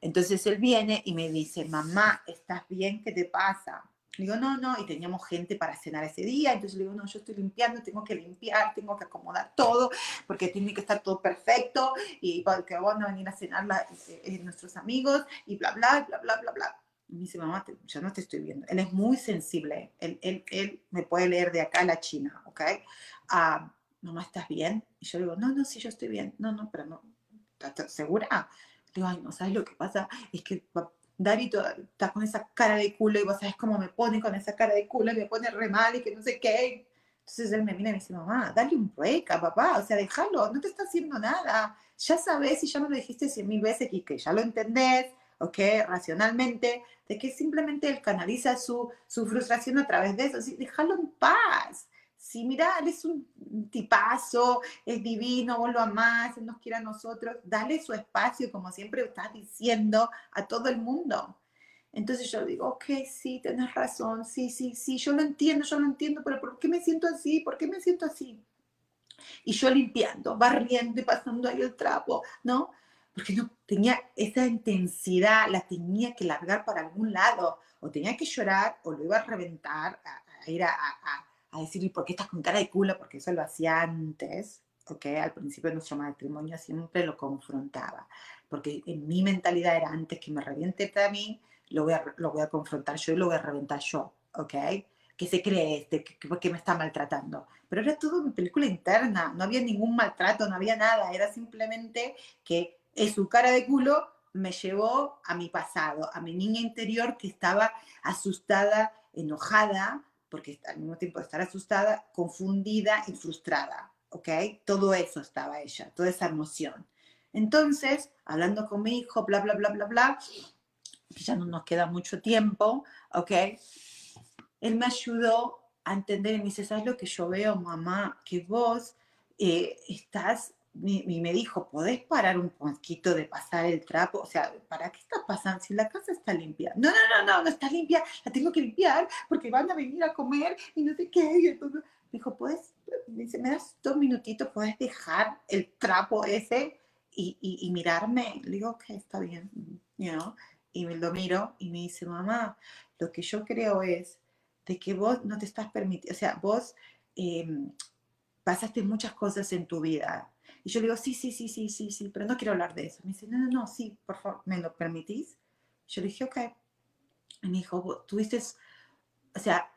Entonces él viene y me dice, mamá, ¿estás bien? ¿Qué te pasa? Le digo, no, no, y teníamos gente para cenar ese día, entonces le digo, no, yo estoy limpiando, tengo que limpiar, tengo que acomodar todo, porque tiene que estar todo perfecto, y porque van a venir a cenar eh, eh, nuestros amigos, y bla, bla, bla, bla, bla, bla. Me dice, mamá, ya no te estoy viendo. Él es muy sensible, él, él, él me puede leer de acá a la China, ¿ok? Ah, mamá, ¿estás bien? Y yo digo, no, no, sí, yo estoy bien. No, no, pero no, ¿estás segura? Le digo, ay, no, ¿sabes lo que pasa? Es que David está con esa cara de culo y vos sabes cómo me pone con esa cara de culo y me pone re mal y que no sé qué. Entonces él me mira y me dice, mamá, dale un break a papá, o sea, déjalo, no te está haciendo nada. Ya sabes y ya me lo dijiste cien mil veces y que ya lo entendés, ¿ok? Racionalmente, de que simplemente él canaliza su, su frustración a través de eso. Así, déjalo en paz si mira, él es un tipazo, es divino, vos lo él nos quiere a nosotros, dale su espacio, como siempre estás diciendo, a todo el mundo. Entonces yo digo, ok, sí, tenés razón, sí, sí, sí, yo lo entiendo, yo lo entiendo, pero ¿por qué me siento así? ¿Por qué me siento así? Y yo limpiando, barriendo y pasando ahí el trapo, ¿no? Porque no tenía esa intensidad, la tenía que largar para algún lado, o tenía que llorar, o lo iba a reventar, a, ir a a decir, ¿por qué estás con cara de culo? Porque eso lo hacía antes, ¿ok? Al principio de nuestro matrimonio siempre lo confrontaba, porque en mi mentalidad era antes que me reviente a mí, lo voy a, lo voy a confrontar yo y lo voy a reventar yo, ¿ok? ¿Qué se cree este? ¿Por qué me está maltratando? Pero era todo mi película interna, no había ningún maltrato, no había nada, era simplemente que es su cara de culo me llevó a mi pasado, a mi niña interior que estaba asustada, enojada, porque al mismo tiempo de estar asustada, confundida y frustrada, ¿ok? Todo eso estaba ella, toda esa emoción. Entonces, hablando con mi hijo, bla, bla, bla, bla, bla, ya no nos queda mucho tiempo, ¿ok? Él me ayudó a entender y me dice, ¿sabes lo que yo veo, mamá? Que vos eh, estás y me dijo, ¿podés parar un poquito de pasar el trapo? O sea, ¿para qué estás pasando si la casa está limpia? No, no, no, no, no está limpia, la tengo que limpiar porque van a venir a comer y no sé qué. Y entonces me dijo, ¿puedes, me dice, me das dos minutitos, ¿puedes dejar el trapo ese y, y, mirarme? Le digo, ok, está bien, you know? Y me lo miro y me dice, mamá, lo que yo creo es de que vos no te estás permitiendo, o sea, vos eh, pasaste muchas cosas en tu vida y yo le digo, sí, sí, sí, sí, sí, sí, pero no quiero hablar de eso. Me dice, no, no, no, sí, por favor, ¿me lo permitís? Yo le dije, ok. Y me dijo, tuviste, o sea,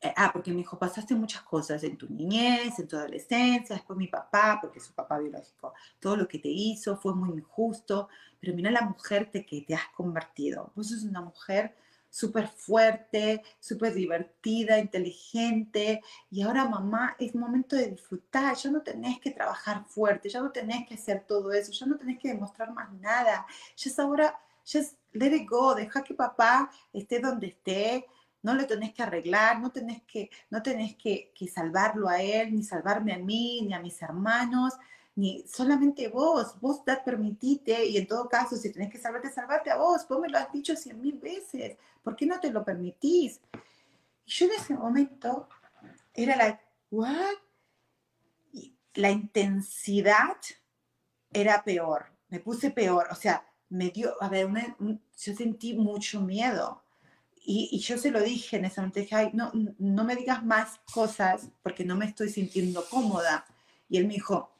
eh, ah, porque me dijo, pasaste muchas cosas en tu niñez, en tu adolescencia, después mi papá, porque su papá biológico, todo lo que te hizo fue muy injusto, pero mira la mujer que te has convertido. Vos sos una mujer súper fuerte, súper divertida, inteligente. Y ahora, mamá, es momento de disfrutar. Ya no tenés que trabajar fuerte, ya no tenés que hacer todo eso, ya no tenés que demostrar más nada. Ya es ahora, ya es, let it go, deja que papá esté donde esté. No lo tenés que arreglar, no tenés que, no tenés que, que salvarlo a él, ni salvarme a mí, ni a mis hermanos ni solamente vos, vos da, permitite, y en todo caso, si tenés que salvarte, salvarte a vos, vos me lo has dicho cien mil veces, ¿por qué no te lo permitís? Y yo en ese momento era la, ¿what? la intensidad era peor, me puse peor, o sea, me dio, a ver, yo sentí mucho miedo. Y, y, yo se lo dije en ese momento, dije, ay, no, no me digas más cosas porque no me estoy sintiendo cómoda. Y él me dijo,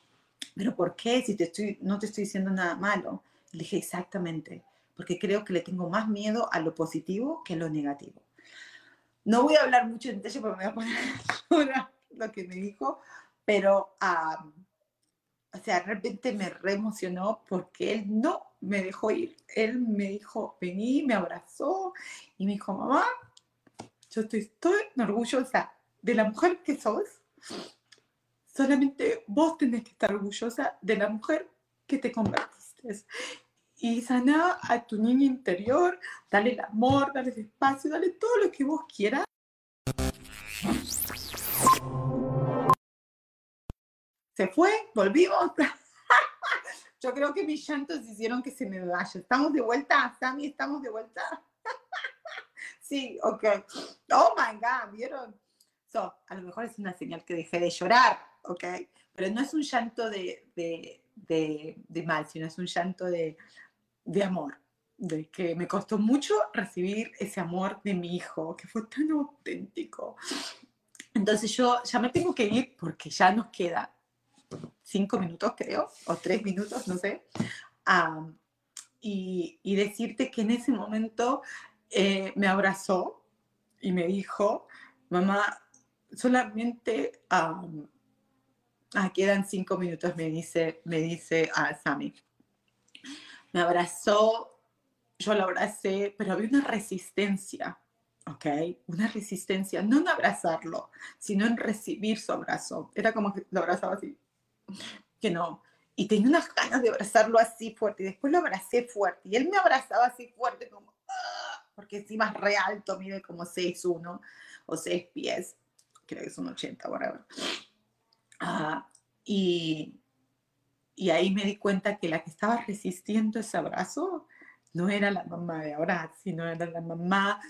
pero ¿por qué si te estoy, no te estoy diciendo nada malo? Le dije, exactamente, porque creo que le tengo más miedo a lo positivo que a lo negativo. No voy a hablar mucho en detalle porque me voy a poner lo que me dijo, pero, o sea, de repente me reemocionó porque él no me dejó ir. Él me dijo, vení, me abrazó y me dijo, mamá, yo estoy, estoy orgullosa de la mujer que sos Solamente vos tenés que estar orgullosa de la mujer que te convertiste. Y sana a tu niño interior, dale el amor, dale el espacio, dale todo lo que vos quieras. Se fue, volvimos. Yo creo que mis llantos hicieron que se me vaya. ¿Estamos de vuelta, Sammy? ¿Estamos de vuelta? sí, ok. Oh my God, ¿vieron? So, a lo mejor es una señal que dejé de llorar. ¿Ok? Pero no es un llanto de, de, de, mal, sino es un llanto de, amor, de que me costó mucho recibir ese amor de mi hijo, que fue tan auténtico. Entonces yo ya me tengo que ir porque ya nos queda cinco minutos, creo, o tres minutos, no sé. y, y, decirte que en ese momento eh, me abrazó y me dijo, mamá, solamente ah, quedan cinco minutos, me dice, me dice a Sammy. Me abrazó, yo lo abracé, pero había una resistencia, ¿ok? Una resistencia, no en abrazarlo, sino en recibir su abrazo. Era como que lo abrazaba así, que no. Y tenía unas ganas de abrazarlo así fuerte, y después lo abracé fuerte, y él me abrazaba así fuerte, como, ¡ah! porque encima es re alto, mide como 6'1 o 6 pies, creo que es un 80, whatever. Y, y ahí me di cuenta que la que estaba resistiendo ese abrazo no era la mamá de ahora, sino era la mamá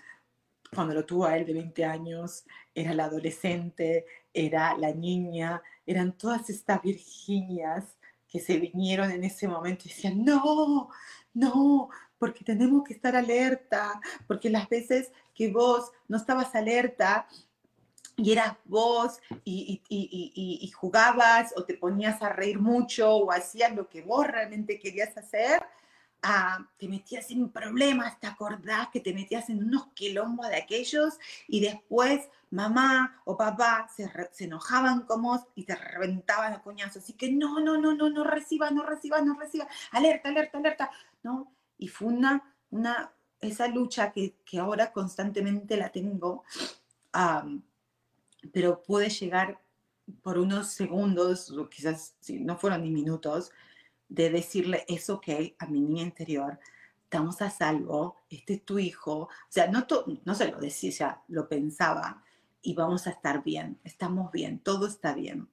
cuando lo tuvo a él de 20 años, era la adolescente, era la niña, eran todas estas Virginias que se vinieron en ese momento y decían, no, no, porque tenemos que estar alerta, porque las veces que vos no estabas alerta y eras vos y, y, jugabas o te ponías a reír mucho o hacías lo que vos realmente querías hacer, ah, te metías en problemas, te acordás que te metías en unos quilombos de aquellos y después mamá o papá se, se enojaban con vos y te reventaban a coñazos. Así que no, no, no, no, no reciba, no reciba, no reciba, alerta, alerta, alerta, ¿no? Y fue una, una esa lucha que, que ahora constantemente la tengo pero puede llegar por unos segundos, o quizás si no fueron ni minutos, de decirle, es ok a mi niña interior, estamos a salvo, este es tu hijo, o sea, no, no se lo decía, ya lo pensaba, y vamos a estar bien, estamos bien, todo está bien.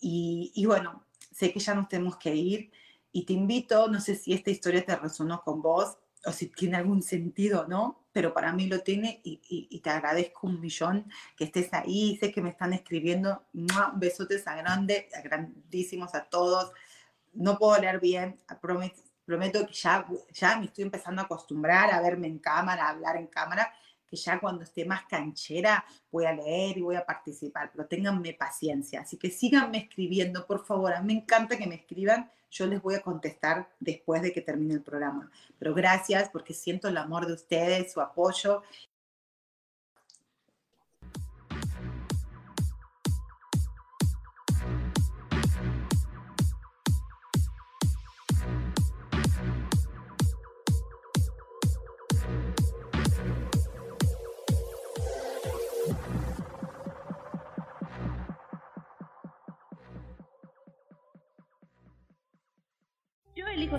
Y, y bueno, sé que ya nos tenemos que ir y te invito, no sé si esta historia te resonó con vos o si tiene algún sentido, ¿no? Pero para mí lo tiene y, te agradezco un millón que estés ahí. Sé que me están escribiendo. Besotes a grande, a grandísimos a todos. No puedo leer bien, prometo, prometo que ya, ya me estoy empezando a acostumbrar a verme en cámara, a hablar en cámara, que ya cuando esté más canchera voy a leer y voy a participar, pero ténganme paciencia. Así que síganme escribiendo, por favor. A mí me encanta que me escriban yo les voy a contestar después de que termine el programa. Pero gracias porque siento el amor de ustedes, su apoyo